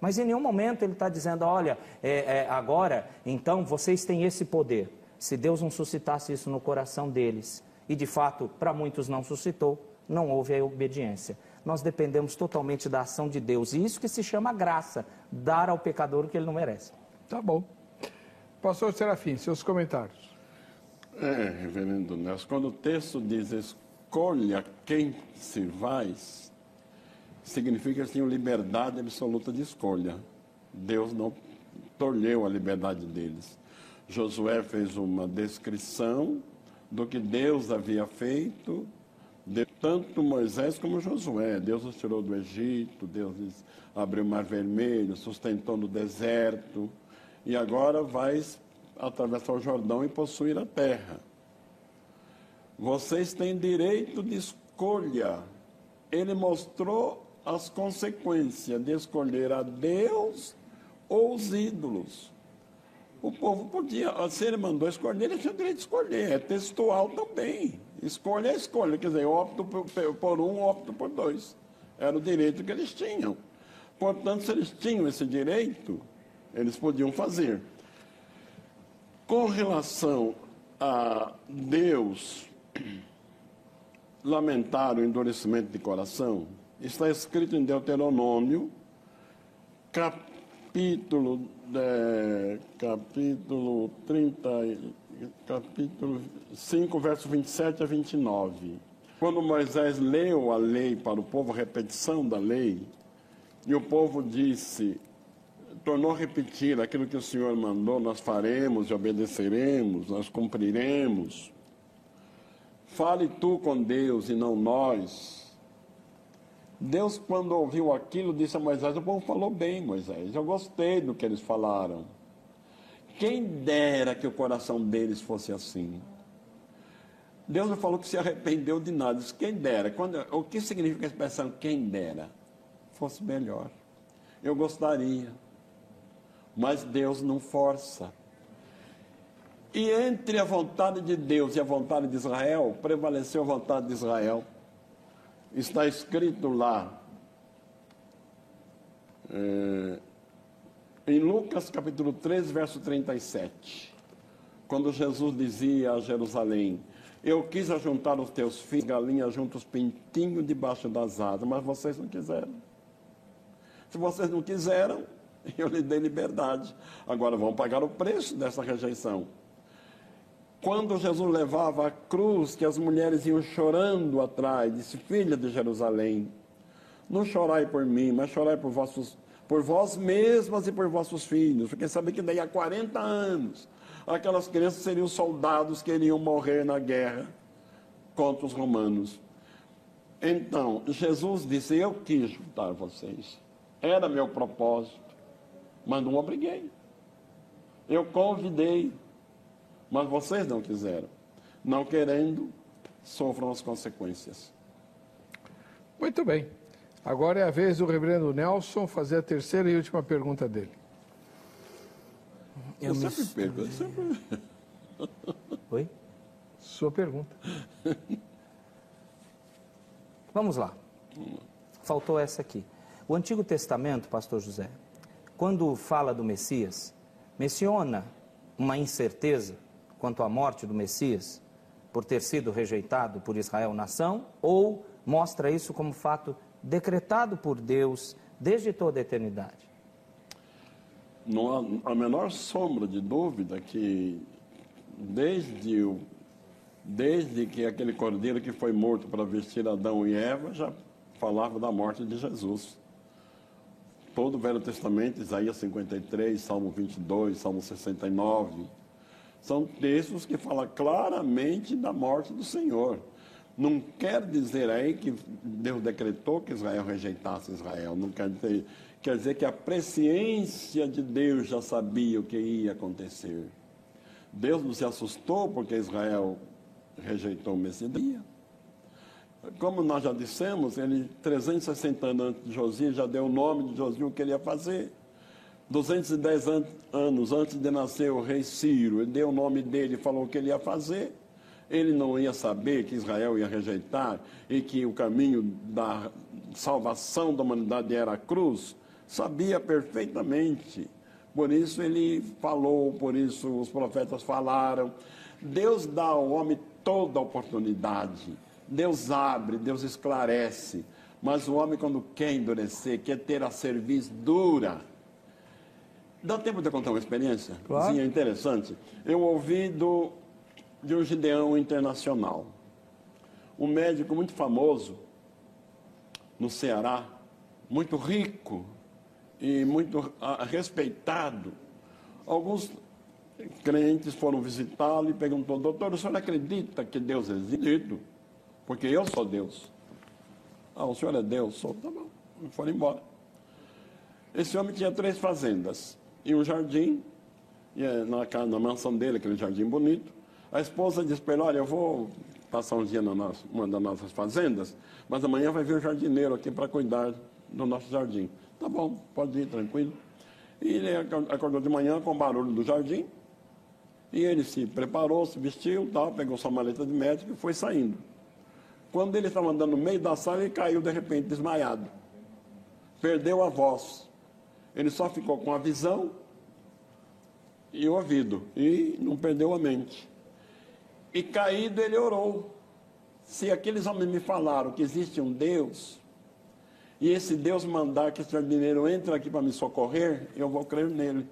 Mas em nenhum momento ele está dizendo: olha, é, é, agora, então vocês têm esse poder. Se Deus não suscitasse isso no coração deles, e de fato para muitos não suscitou, não houve a obediência. Nós dependemos totalmente da ação de Deus e isso que se chama graça, dar ao pecador o que ele não merece. Tá bom. Pastor Serafim, seus comentários. É, reverendo Nelson, quando o texto diz escolha quem se vai, significa que eles tinham liberdade absoluta de escolha. Deus não tolheu a liberdade deles. Josué fez uma descrição do que Deus havia feito, de tanto Moisés como Josué. Deus os tirou do Egito, Deus abriu o mar vermelho, sustentou no deserto, e agora vai atravessar o Jordão e possuir a terra. Vocês têm direito de escolha. Ele mostrou as consequências de escolher a Deus ou os ídolos. O povo podia, se ele mandou escolher, ele tinha direito de escolher. É textual também. Escolha é escolha. Quer dizer, opto por, por um, opto por dois. Era o direito que eles tinham. Portanto, se eles tinham esse direito, eles podiam fazer. Com relação a Deus lamentar o endurecimento de coração, está escrito em Deuteronômio, capítulo, é, capítulo 30, capítulo 5, verso 27 a 29. Quando Moisés leu a lei para o povo, repetição da lei, e o povo disse: tornou a repetir aquilo que o Senhor mandou, nós faremos e obedeceremos, nós cumpriremos. Fale tu com Deus e não nós. Deus, quando ouviu aquilo, disse a Moisés: O povo falou bem, Moisés, eu gostei do que eles falaram. Quem dera que o coração deles fosse assim. Deus não falou que se arrependeu de nada, disse, quem dera. Quando, o que significa a expressão quem dera? Fosse melhor. Eu gostaria mas Deus não força. E entre a vontade de Deus e a vontade de Israel, prevaleceu a vontade de Israel. Está escrito lá, é, em Lucas capítulo 3, verso 37, quando Jesus dizia a Jerusalém: Eu quis ajuntar os teus filhos, galinhas juntos, os pintinhos debaixo das asas, mas vocês não quiseram. Se vocês não quiseram, eu lhe dei liberdade. Agora vão pagar o preço dessa rejeição. Quando Jesus levava a cruz, que as mulheres iam chorando atrás, disse: Filha de Jerusalém, não chorai por mim, mas chorai por, vossos, por vós mesmas e por vossos filhos, porque sabe que daí a 40 anos aquelas crianças seriam soldados que iriam morrer na guerra contra os romanos. Então, Jesus disse: Eu quis juntar vocês, era meu propósito mas não obriguei. Eu convidei, mas vocês não quiseram. Não querendo, sofram as consequências. Muito bem. Agora é a vez do reverendo Nelson fazer a terceira e última pergunta dele. Eu, eu sempre. Eu sempre... Oi? Sua pergunta. Vamos lá. Faltou essa aqui. O Antigo Testamento, pastor José, quando fala do Messias, menciona uma incerteza quanto à morte do Messias por ter sido rejeitado por Israel nação ou mostra isso como fato decretado por Deus desde toda a eternidade? Não há a menor sombra de dúvida que desde o desde que aquele cordeiro que foi morto para vestir Adão e Eva já falava da morte de Jesus todo o Velho Testamento, Isaías 53, Salmo 22, Salmo 69, são textos que falam claramente da morte do Senhor. Não quer dizer aí que Deus decretou que Israel rejeitasse Israel. Não quer dizer, quer dizer que a presciência de Deus já sabia o que ia acontecer. Deus não se assustou porque Israel rejeitou o Messias como nós já dissemos, ele, 360 anos antes de Josias, já deu o nome de Josias, o que ele ia fazer. 210 an anos antes de nascer o rei Ciro, ele deu o nome dele e falou o que ele ia fazer. Ele não ia saber que Israel ia rejeitar e que o caminho da salvação da humanidade era a cruz. Sabia perfeitamente. Por isso ele falou, por isso os profetas falaram. Deus dá ao homem toda oportunidade. Deus abre, Deus esclarece. Mas o homem, quando quer endurecer, quer ter a cerviz dura. Dá tempo de contar uma experiência? Claro. Sim, é interessante. Eu ouvi do, de um gideão internacional. Um médico muito famoso no Ceará, muito rico e muito ah, respeitado. Alguns crentes foram visitá-lo e perguntou, doutor, o senhor acredita que Deus existe? Porque eu sou Deus. Ah, o senhor é Deus? Sou. Tá bom. Foram embora. Esse homem tinha três fazendas e um jardim, e eh, na, na mansão dele, aquele jardim bonito. A esposa disse para ele, olha, eu vou passar um dia na uma das nossas fazendas, mas amanhã vai vir o jardineiro aqui para cuidar do nosso jardim. Tá bom, pode ir, tranquilo. E ele acordou de manhã com o barulho do jardim, e ele se preparou, se vestiu, tal, pegou sua maleta de médico e foi saindo. Quando ele estava andando no meio da sala, ele caiu de repente desmaiado. Perdeu a voz. Ele só ficou com a visão e o ouvido, e não perdeu a mente. E caído, ele orou. Se aqueles homens me falaram que existe um Deus, e esse Deus mandar que esse jardineiro entre aqui para me socorrer, eu vou crer nele.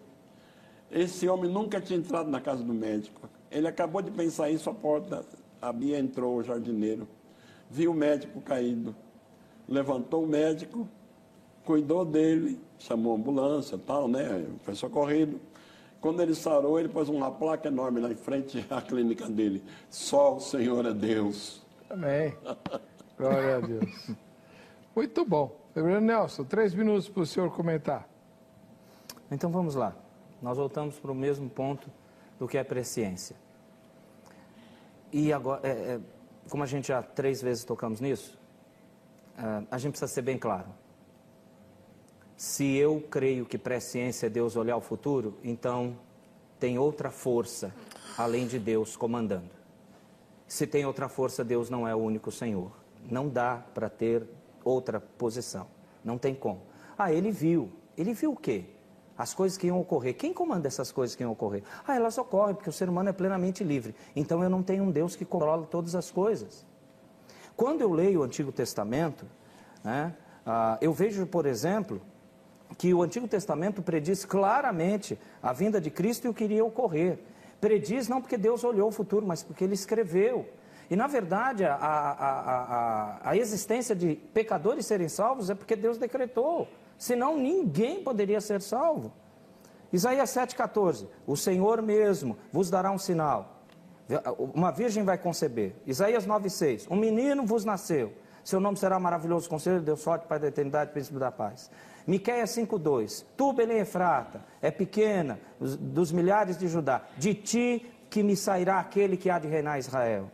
Esse homem nunca tinha entrado na casa do médico. Ele acabou de pensar isso, a porta abria, entrou o jardineiro. Viu o médico caído. Levantou o médico, cuidou dele, chamou a ambulância tal, né? Foi socorrido. Quando ele sarou, ele pôs uma placa enorme lá em frente à clínica dele. Só o Senhor é Deus. Amém. Glória a Deus. Muito bom. Reverendo Nelson, três minutos para o senhor comentar. Então vamos lá. Nós voltamos para o mesmo ponto do que é presciência. E agora, é, é, como a gente já três vezes tocamos nisso, é, a gente precisa ser bem claro. Se eu creio que presciência é Deus olhar o futuro, então tem outra força além de Deus comandando. Se tem outra força, Deus não é o único Senhor. Não dá para ter outra posição. Não tem como. Ah, ele viu. Ele viu o quê? As coisas que iam ocorrer. Quem comanda essas coisas que iam ocorrer? Ah, elas ocorrem porque o ser humano é plenamente livre. Então eu não tenho um Deus que controla todas as coisas. Quando eu leio o Antigo Testamento, né, ah, eu vejo, por exemplo, que o Antigo Testamento prediz claramente a vinda de Cristo e o que iria ocorrer. Prediz não porque Deus olhou o futuro, mas porque ele escreveu. E na verdade, a, a, a, a, existência de pecadores serem salvos é porque Deus decretou. Senão ninguém poderia ser salvo. Isaías 7,14: O Senhor mesmo vos dará um sinal. Uma virgem vai conceber. Isaías 9,6: Um menino vos nasceu. Seu nome será maravilhoso conselho, Deus forte, Pai da eternidade, príncipe da paz. Miqueias 5,2: Tu, Belém Efrata, é pequena dos milhares de Judá, de ti que me sairá aquele que há de reinar Israel.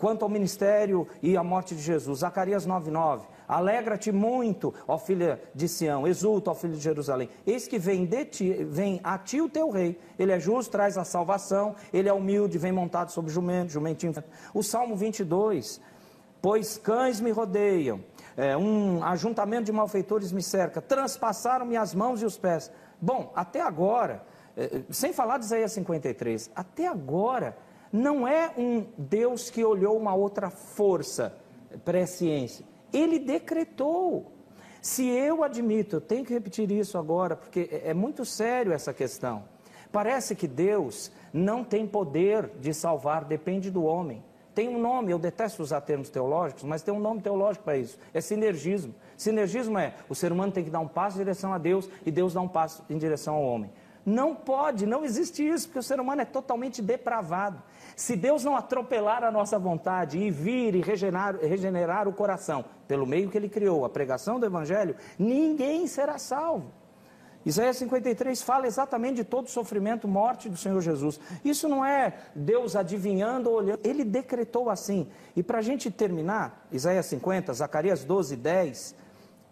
Quanto ao ministério e à morte de Jesus, Zacarias 9,9: Alegra-te muito, ó filha de Sião, exulta, ó filho de Jerusalém. Eis que vem, de ti, vem a ti o teu rei. Ele é justo, traz a salvação, ele é humilde, vem montado sobre jumento, jumentinho. O Salmo 22, pois cães me rodeiam, é, um ajuntamento de malfeitores me cerca, transpassaram-me as mãos e os pés. Bom, até agora, é, sem falar de Isaías 53, até agora não é um Deus que olhou uma outra força, pré-ciência. Ele decretou. Se eu admito, eu tenho que repetir isso agora, porque é, é muito sério essa questão. Parece que Deus não tem poder de salvar, depende do homem. Tem um nome, eu detesto usar termos teológicos, mas tem um nome teológico para isso. É sinergismo. Sinergismo é o ser humano tem que dar um passo em direção a Deus e Deus dá um passo em direção ao homem. Não pode, não existe isso, porque o ser humano é totalmente depravado. Se Deus não atropelar a nossa vontade e vir e regenerar, regenerar o coração pelo meio que ele criou, a pregação do Evangelho, ninguém será salvo. Isaías 53 fala exatamente de todo o sofrimento, morte do Senhor Jesus. Isso não é Deus adivinhando ou olhando, ele decretou assim. E para a gente terminar, Isaías 50, Zacarias 12, 10,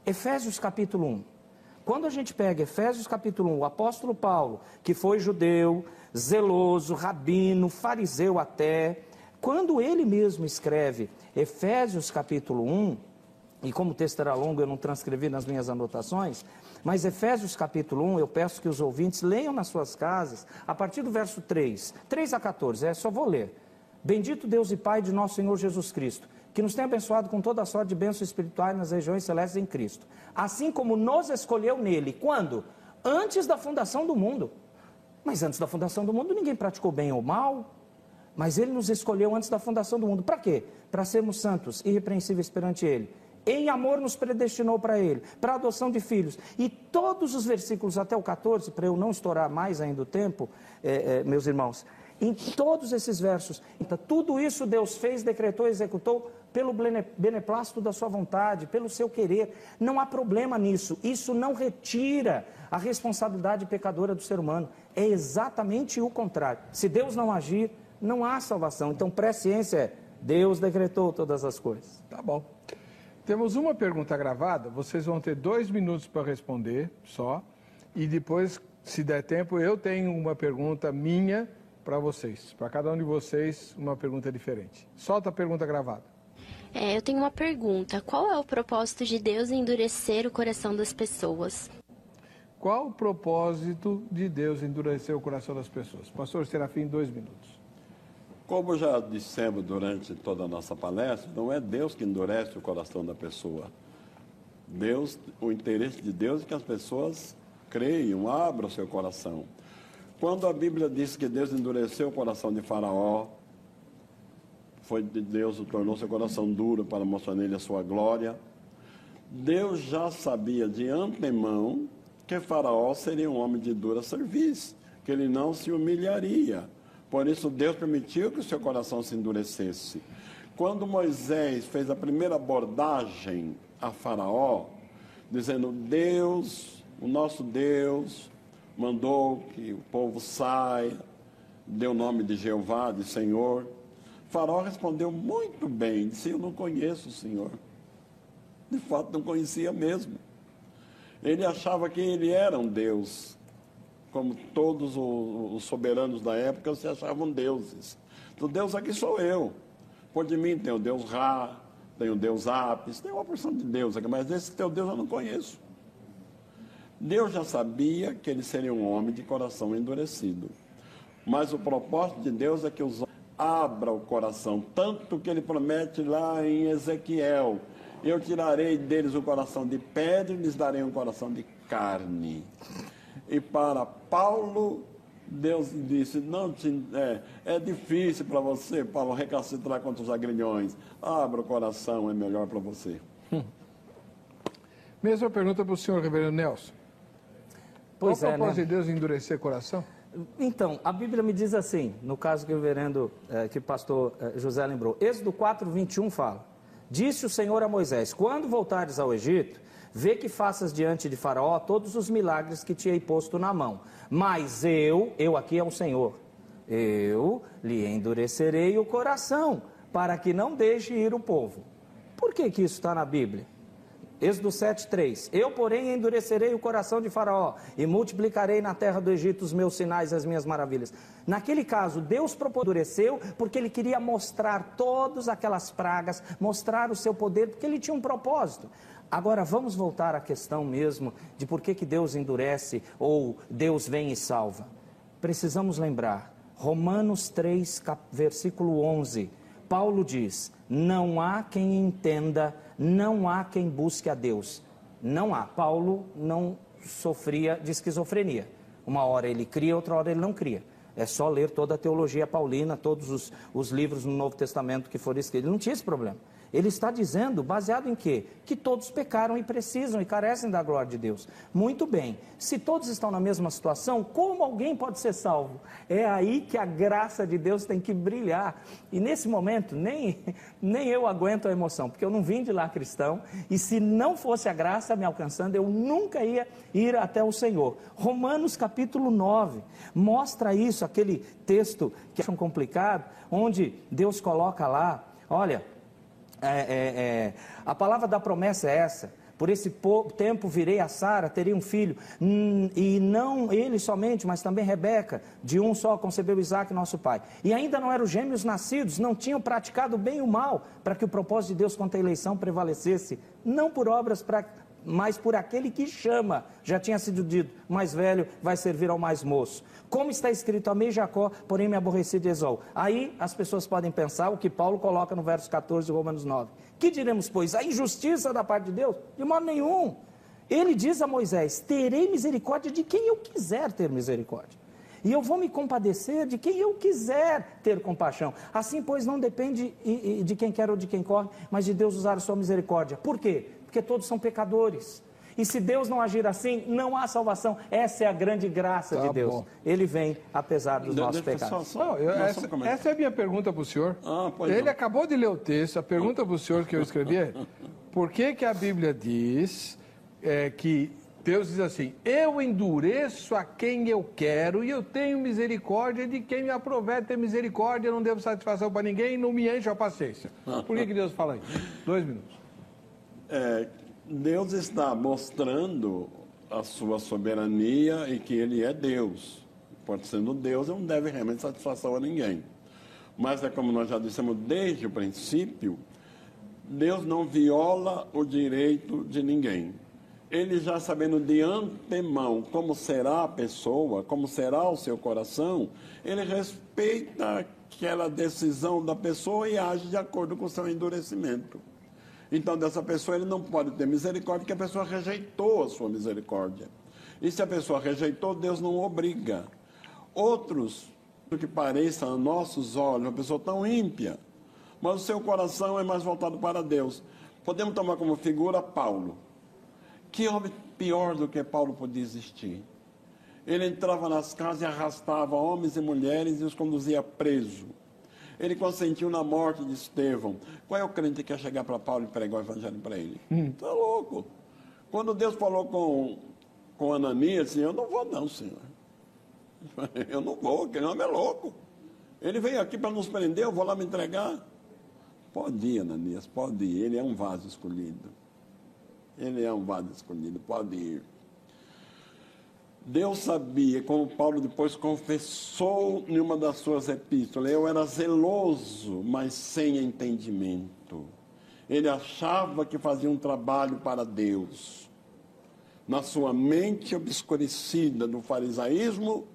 Efésios capítulo 1. Quando a gente pega Efésios capítulo 1, o apóstolo Paulo, que foi judeu, zeloso, rabino, fariseu até, quando ele mesmo escreve Efésios capítulo 1, e como o texto era longo, eu não transcrevi nas minhas anotações, mas Efésios capítulo 1, eu peço que os ouvintes leiam nas suas casas, a partir do verso 3, 3 a 14, é só vou ler. Bendito Deus e Pai de nosso Senhor Jesus Cristo, que nos tem abençoado com toda a sorte de bênçãos espirituais nas regiões celestes em Cristo, assim como nos escolheu nele. Quando? Antes da fundação do mundo. Mas antes da fundação do mundo ninguém praticou bem ou mal. Mas ele nos escolheu antes da fundação do mundo. Para quê? Para sermos santos, irrepreensíveis perante ele. Em amor nos predestinou para ele, para a adoção de filhos. E todos os versículos até o 14, para eu não estourar mais ainda o tempo, é, é, meus irmãos, em todos esses versos, então, tudo isso Deus fez, decretou, executou pelo beneplácito da sua vontade, pelo seu querer. Não há problema nisso. Isso não retira a responsabilidade pecadora do ser humano. É exatamente o contrário. Se Deus não agir, não há salvação. Então, presciência é Deus decretou todas as coisas. Tá bom. Temos uma pergunta gravada, vocês vão ter dois minutos para responder só. E depois, se der tempo, eu tenho uma pergunta minha para vocês. Para cada um de vocês, uma pergunta diferente. Solta a pergunta gravada. É, eu tenho uma pergunta. Qual é o propósito de Deus em endurecer o coração das pessoas? Qual o propósito de Deus endurecer o coração das pessoas? Pastor Serafim, dois minutos. Como já dissemos durante toda a nossa palestra, não é Deus que endurece o coração da pessoa. Deus, o interesse de Deus é que as pessoas creiam, abram seu coração. Quando a Bíblia diz que Deus endureceu o coração de Faraó, foi de Deus tornou seu coração duro para mostrar nele a sua glória. Deus já sabia de antemão que Faraó seria um homem de dura serviço, que ele não se humilharia. Por isso, Deus permitiu que o seu coração se endurecesse. Quando Moisés fez a primeira abordagem a Faraó, dizendo: Deus, o nosso Deus, mandou que o povo saia, deu o nome de Jeová, de Senhor. Faraó respondeu muito bem: disse, Eu não conheço o Senhor. De fato, não conhecia mesmo. Ele achava que ele era um Deus como todos os soberanos da época se achavam deuses. Então, Deus aqui sou eu. Por de mim tem o Deus Ra, tem o Deus Apis, tem uma porção de Deus aqui, mas esse teu Deus eu não conheço. Deus já sabia que ele seria um homem de coração endurecido. Mas o propósito de Deus é que os abra o coração, tanto que ele promete lá em Ezequiel: Eu tirarei deles o coração de pedra e lhes darei um coração de carne. E para Paulo, Deus disse: Não te, é, é difícil para você, Paulo, recalcitrar contra os agrilhões. Abra o coração, é melhor para você. Hum. Mesma pergunta para o senhor, reverendo Nelson. Pois Qual é, o propósito né? de Deus endurecer o coração? Então, a Bíblia me diz assim, no caso que o reverendo, eh, que o pastor eh, José lembrou, Êxodo 4, 21 fala, Disse o Senhor a Moisés, quando voltares ao Egito, Vê que faças diante de Faraó todos os milagres que te hei posto na mão. Mas eu, eu aqui é o Senhor, eu lhe endurecerei o coração, para que não deixe ir o povo. Por que, que isso está na Bíblia? Êxodo 7,3: Eu, porém, endurecerei o coração de Faraó e multiplicarei na terra do Egito os meus sinais e as minhas maravilhas. Naquele caso, Deus endureceu porque ele queria mostrar todas aquelas pragas, mostrar o seu poder, porque ele tinha um propósito. Agora vamos voltar à questão mesmo de por que, que Deus endurece ou Deus vem e salva. Precisamos lembrar, Romanos 3, versículo 11, Paulo diz: Não há quem entenda, não há quem busque a Deus. Não há. Paulo não sofria de esquizofrenia. Uma hora ele cria, outra hora ele não cria. É só ler toda a teologia paulina, todos os, os livros no Novo Testamento que foram escritos. Ele não tinha esse problema. Ele está dizendo, baseado em quê? Que todos pecaram e precisam e carecem da glória de Deus. Muito bem, se todos estão na mesma situação, como alguém pode ser salvo? É aí que a graça de Deus tem que brilhar. E nesse momento, nem, nem eu aguento a emoção, porque eu não vim de lá cristão, e se não fosse a graça me alcançando, eu nunca ia ir até o Senhor. Romanos capítulo 9 mostra isso, aquele texto que acham complicado, onde Deus coloca lá, olha é, é, é, a palavra da promessa é essa. Por esse tempo virei a Sara, terei um filho. Hum, e não ele somente, mas também Rebeca, de um só concebeu Isaac, nosso pai. E ainda não eram gêmeos nascidos, não tinham praticado bem o mal, para que o propósito de Deus quanto à eleição prevalecesse, não por obras pra, mas por aquele que chama. Já tinha sido dito: mais velho vai servir ao mais moço. Como está escrito, amei Jacó, porém me aborreci de Esau. Aí as pessoas podem pensar o que Paulo coloca no verso 14 de Romanos 9. Que diremos, pois? A injustiça da parte de Deus? De modo nenhum. Ele diz a Moisés: Terei misericórdia de quem eu quiser ter misericórdia. E eu vou me compadecer de quem eu quiser ter compaixão. Assim, pois, não depende de quem quer ou de quem corre, mas de Deus usar a sua misericórdia. Por quê? Porque todos são pecadores. E se Deus não agir assim, não há salvação. Essa é a grande graça tá de Deus. Bom. Ele vem apesar dos de, nossos pecados. Só, não, eu, essa, essa, é a minha pergunta para o senhor. Ah, Ele não. acabou de ler o texto. A pergunta para o senhor que eu escrevi é: por que, que a Bíblia diz é, que Deus diz assim: Eu endureço a quem eu quero e eu tenho misericórdia de quem me aprover ter misericórdia, eu não devo satisfação para ninguém e não me enche a paciência. Por que, que Deus fala isso? Dois minutos. É, Deus está mostrando a sua soberania e que Ele é Deus. Pode sendo Deus, não deve realmente satisfação a ninguém. Mas é como nós já dissemos desde o princípio, Deus não viola o direito de ninguém ele já sabendo de antemão como será a pessoa, como será o seu coração, ele respeita aquela decisão da pessoa e age de acordo com o seu endurecimento. Então, dessa pessoa ele não pode ter misericórdia, porque a pessoa rejeitou a sua misericórdia. E se a pessoa rejeitou, Deus não obriga. Outros, que pareça a nossos olhos, uma pessoa tão ímpia, mas o seu coração é mais voltado para Deus. Podemos tomar como figura Paulo. Que homem pior do que Paulo podia existir? Ele entrava nas casas e arrastava homens e mulheres e os conduzia preso. Ele consentiu na morte de Estevão. Qual é o crente que quer chegar para Paulo e pregar o evangelho para ele? Está hum. louco. Quando Deus falou com, com Ananias, assim, eu não vou não, Senhor. Eu não vou, aquele homem é louco. Ele veio aqui para nos prender, eu vou lá me entregar. Pode ir, Ananias, pode ir. Ele é um vaso escolhido. Ele é um vaso escolhido, pode ir. Deus sabia, como Paulo depois confessou em uma das suas epístolas, eu era zeloso, mas sem entendimento. Ele achava que fazia um trabalho para Deus. Na sua mente obscurecida do farisaísmo,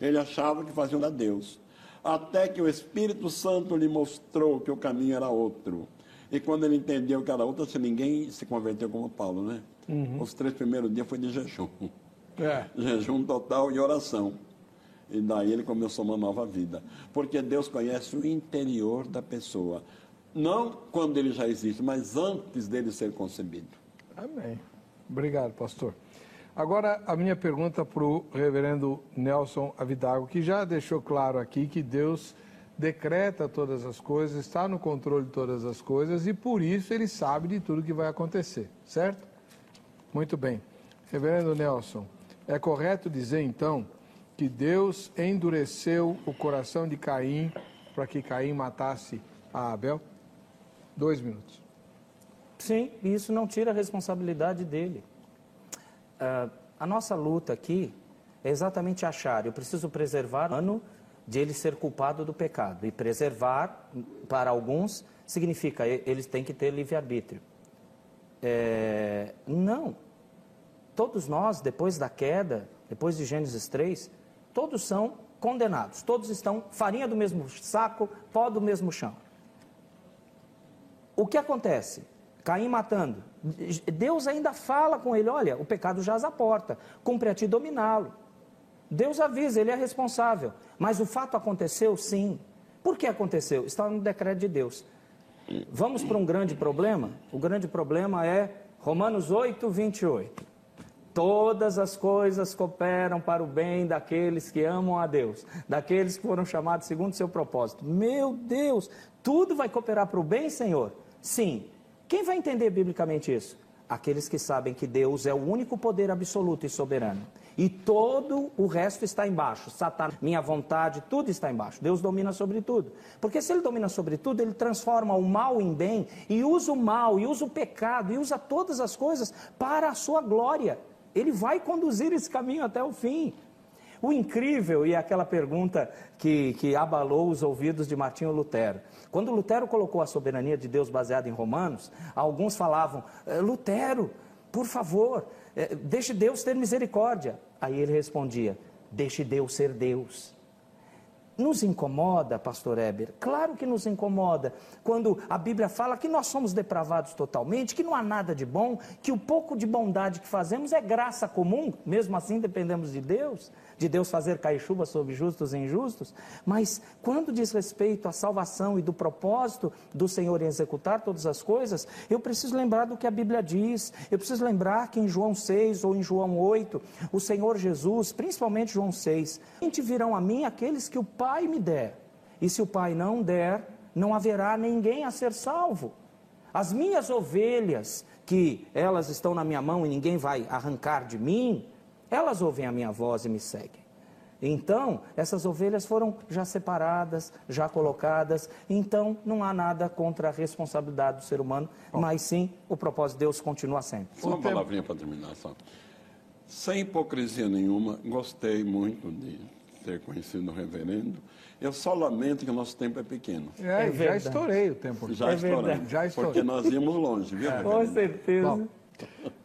ele achava que fazia para Deus. Até que o Espírito Santo lhe mostrou que o caminho era outro. E quando ele entendeu que era outra, ninguém se converteu como Paulo, né? Uhum. Os três primeiros dias foi de jejum. É. Jejum total e oração. E daí ele começou uma nova vida. Porque Deus conhece o interior da pessoa. Não quando ele já existe, mas antes dele ser concebido. Amém. Obrigado, pastor. Agora, a minha pergunta para o reverendo Nelson Avidago, que já deixou claro aqui que Deus decreta todas as coisas, está no controle de todas as coisas e por isso ele sabe de tudo que vai acontecer, certo? Muito bem. Reverendo Nelson, é correto dizer então que Deus endureceu o coração de Caim para que Caim matasse a Abel? Dois minutos. Sim, e isso não tira a responsabilidade dele. Uh, a nossa luta aqui é exatamente achar, eu preciso preservar o ano de ele ser culpado do pecado. E preservar, para alguns, significa eles têm que ter livre-arbítrio. É, não. Todos nós, depois da queda, depois de Gênesis 3, todos são condenados. Todos estão farinha do mesmo saco, pó do mesmo chão. O que acontece? Caim matando. Deus ainda fala com ele: olha, o pecado jaz à porta, cumpre a ti dominá-lo. Deus avisa, ele é responsável. Mas o fato aconteceu sim. Por que aconteceu? Está no decreto de Deus. Vamos para um grande problema? O grande problema é Romanos 8, 28. Todas as coisas cooperam para o bem daqueles que amam a Deus, daqueles que foram chamados segundo o seu propósito. Meu Deus, tudo vai cooperar para o bem, Senhor? Sim. Quem vai entender biblicamente isso? Aqueles que sabem que Deus é o único poder absoluto e soberano. E todo o resto está embaixo. Satanás, minha vontade, tudo está embaixo. Deus domina sobre tudo. Porque se ele domina sobre tudo, ele transforma o mal em bem e usa o mal, e usa o pecado, e usa todas as coisas para a sua glória. Ele vai conduzir esse caminho até o fim. O incrível, e aquela pergunta que, que abalou os ouvidos de Martinho Lutero. Quando Lutero colocou a soberania de Deus baseada em Romanos, alguns falavam: eh, Lutero, por favor, é, deixe Deus ter misericórdia. Aí ele respondia: deixe Deus ser Deus. Nos incomoda, pastor Eber? Claro que nos incomoda. Quando a Bíblia fala que nós somos depravados totalmente, que não há nada de bom, que o pouco de bondade que fazemos é graça comum, mesmo assim dependemos de Deus de Deus fazer cair chuva sobre justos e injustos, mas quando diz respeito à salvação e do propósito do Senhor em executar todas as coisas, eu preciso lembrar do que a Bíblia diz, eu preciso lembrar que em João 6 ou em João 8, o Senhor Jesus, principalmente João 6, virão a mim aqueles que o Pai me der, e se o Pai não der, não haverá ninguém a ser salvo. As minhas ovelhas, que elas estão na minha mão e ninguém vai arrancar de mim, elas ouvem a minha voz e me seguem. Então, essas ovelhas foram já separadas, já colocadas. Então, não há nada contra a responsabilidade do ser humano, Bom. mas sim o propósito de Deus continua sempre. Só uma palavrinha para terminar, só. Sem hipocrisia nenhuma, gostei muito de ter conhecido o reverendo. Eu só lamento que o nosso tempo é pequeno. É, é já estourei o tempo. Já é estourei. Já estourei. Porque nós íamos longe, viu? É. Com certeza. Bom,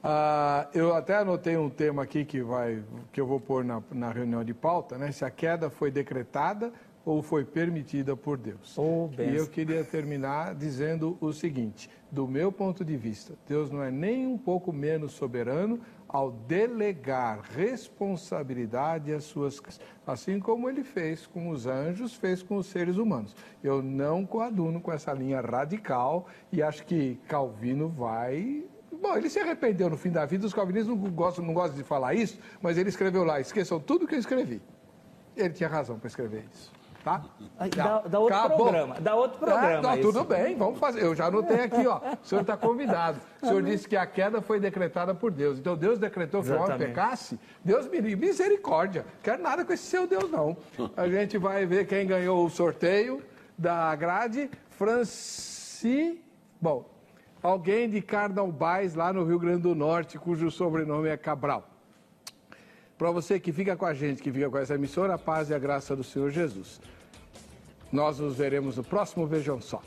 ah, eu até anotei um tema aqui que, vai, que eu vou pôr na, na reunião de pauta, né? Se a queda foi decretada ou foi permitida por Deus. Oh, e eu queria terminar dizendo o seguinte: do meu ponto de vista, Deus não é nem um pouco menos soberano ao delegar responsabilidade às suas assim como ele fez com os anjos, fez com os seres humanos. Eu não coaduno com essa linha radical e acho que Calvino vai Bom, ele se arrependeu no fim da vida, os calvinistas não gostam, não gostam de falar isso, mas ele escreveu lá, esqueçam tudo que eu escrevi. Ele tinha razão para escrever isso. Tá? Dá, dá outro Acabou. programa. Dá outro programa. Ah, não, tudo bem, vamos fazer. Eu já anotei aqui, ó. O senhor está convidado. O senhor disse que a queda foi decretada por Deus. Então Deus decretou que o homem pecasse. Deus me misericórdia. Quero nada com esse seu Deus, não. A gente vai ver quem ganhou o sorteio da grade. Franci. Bom, alguém de Carnaubais, lá no Rio Grande do Norte, cujo sobrenome é Cabral. Para você que fica com a gente, que fica com essa emissora, a paz e a graça do Senhor Jesus. Nós nos veremos no próximo Vejam Só.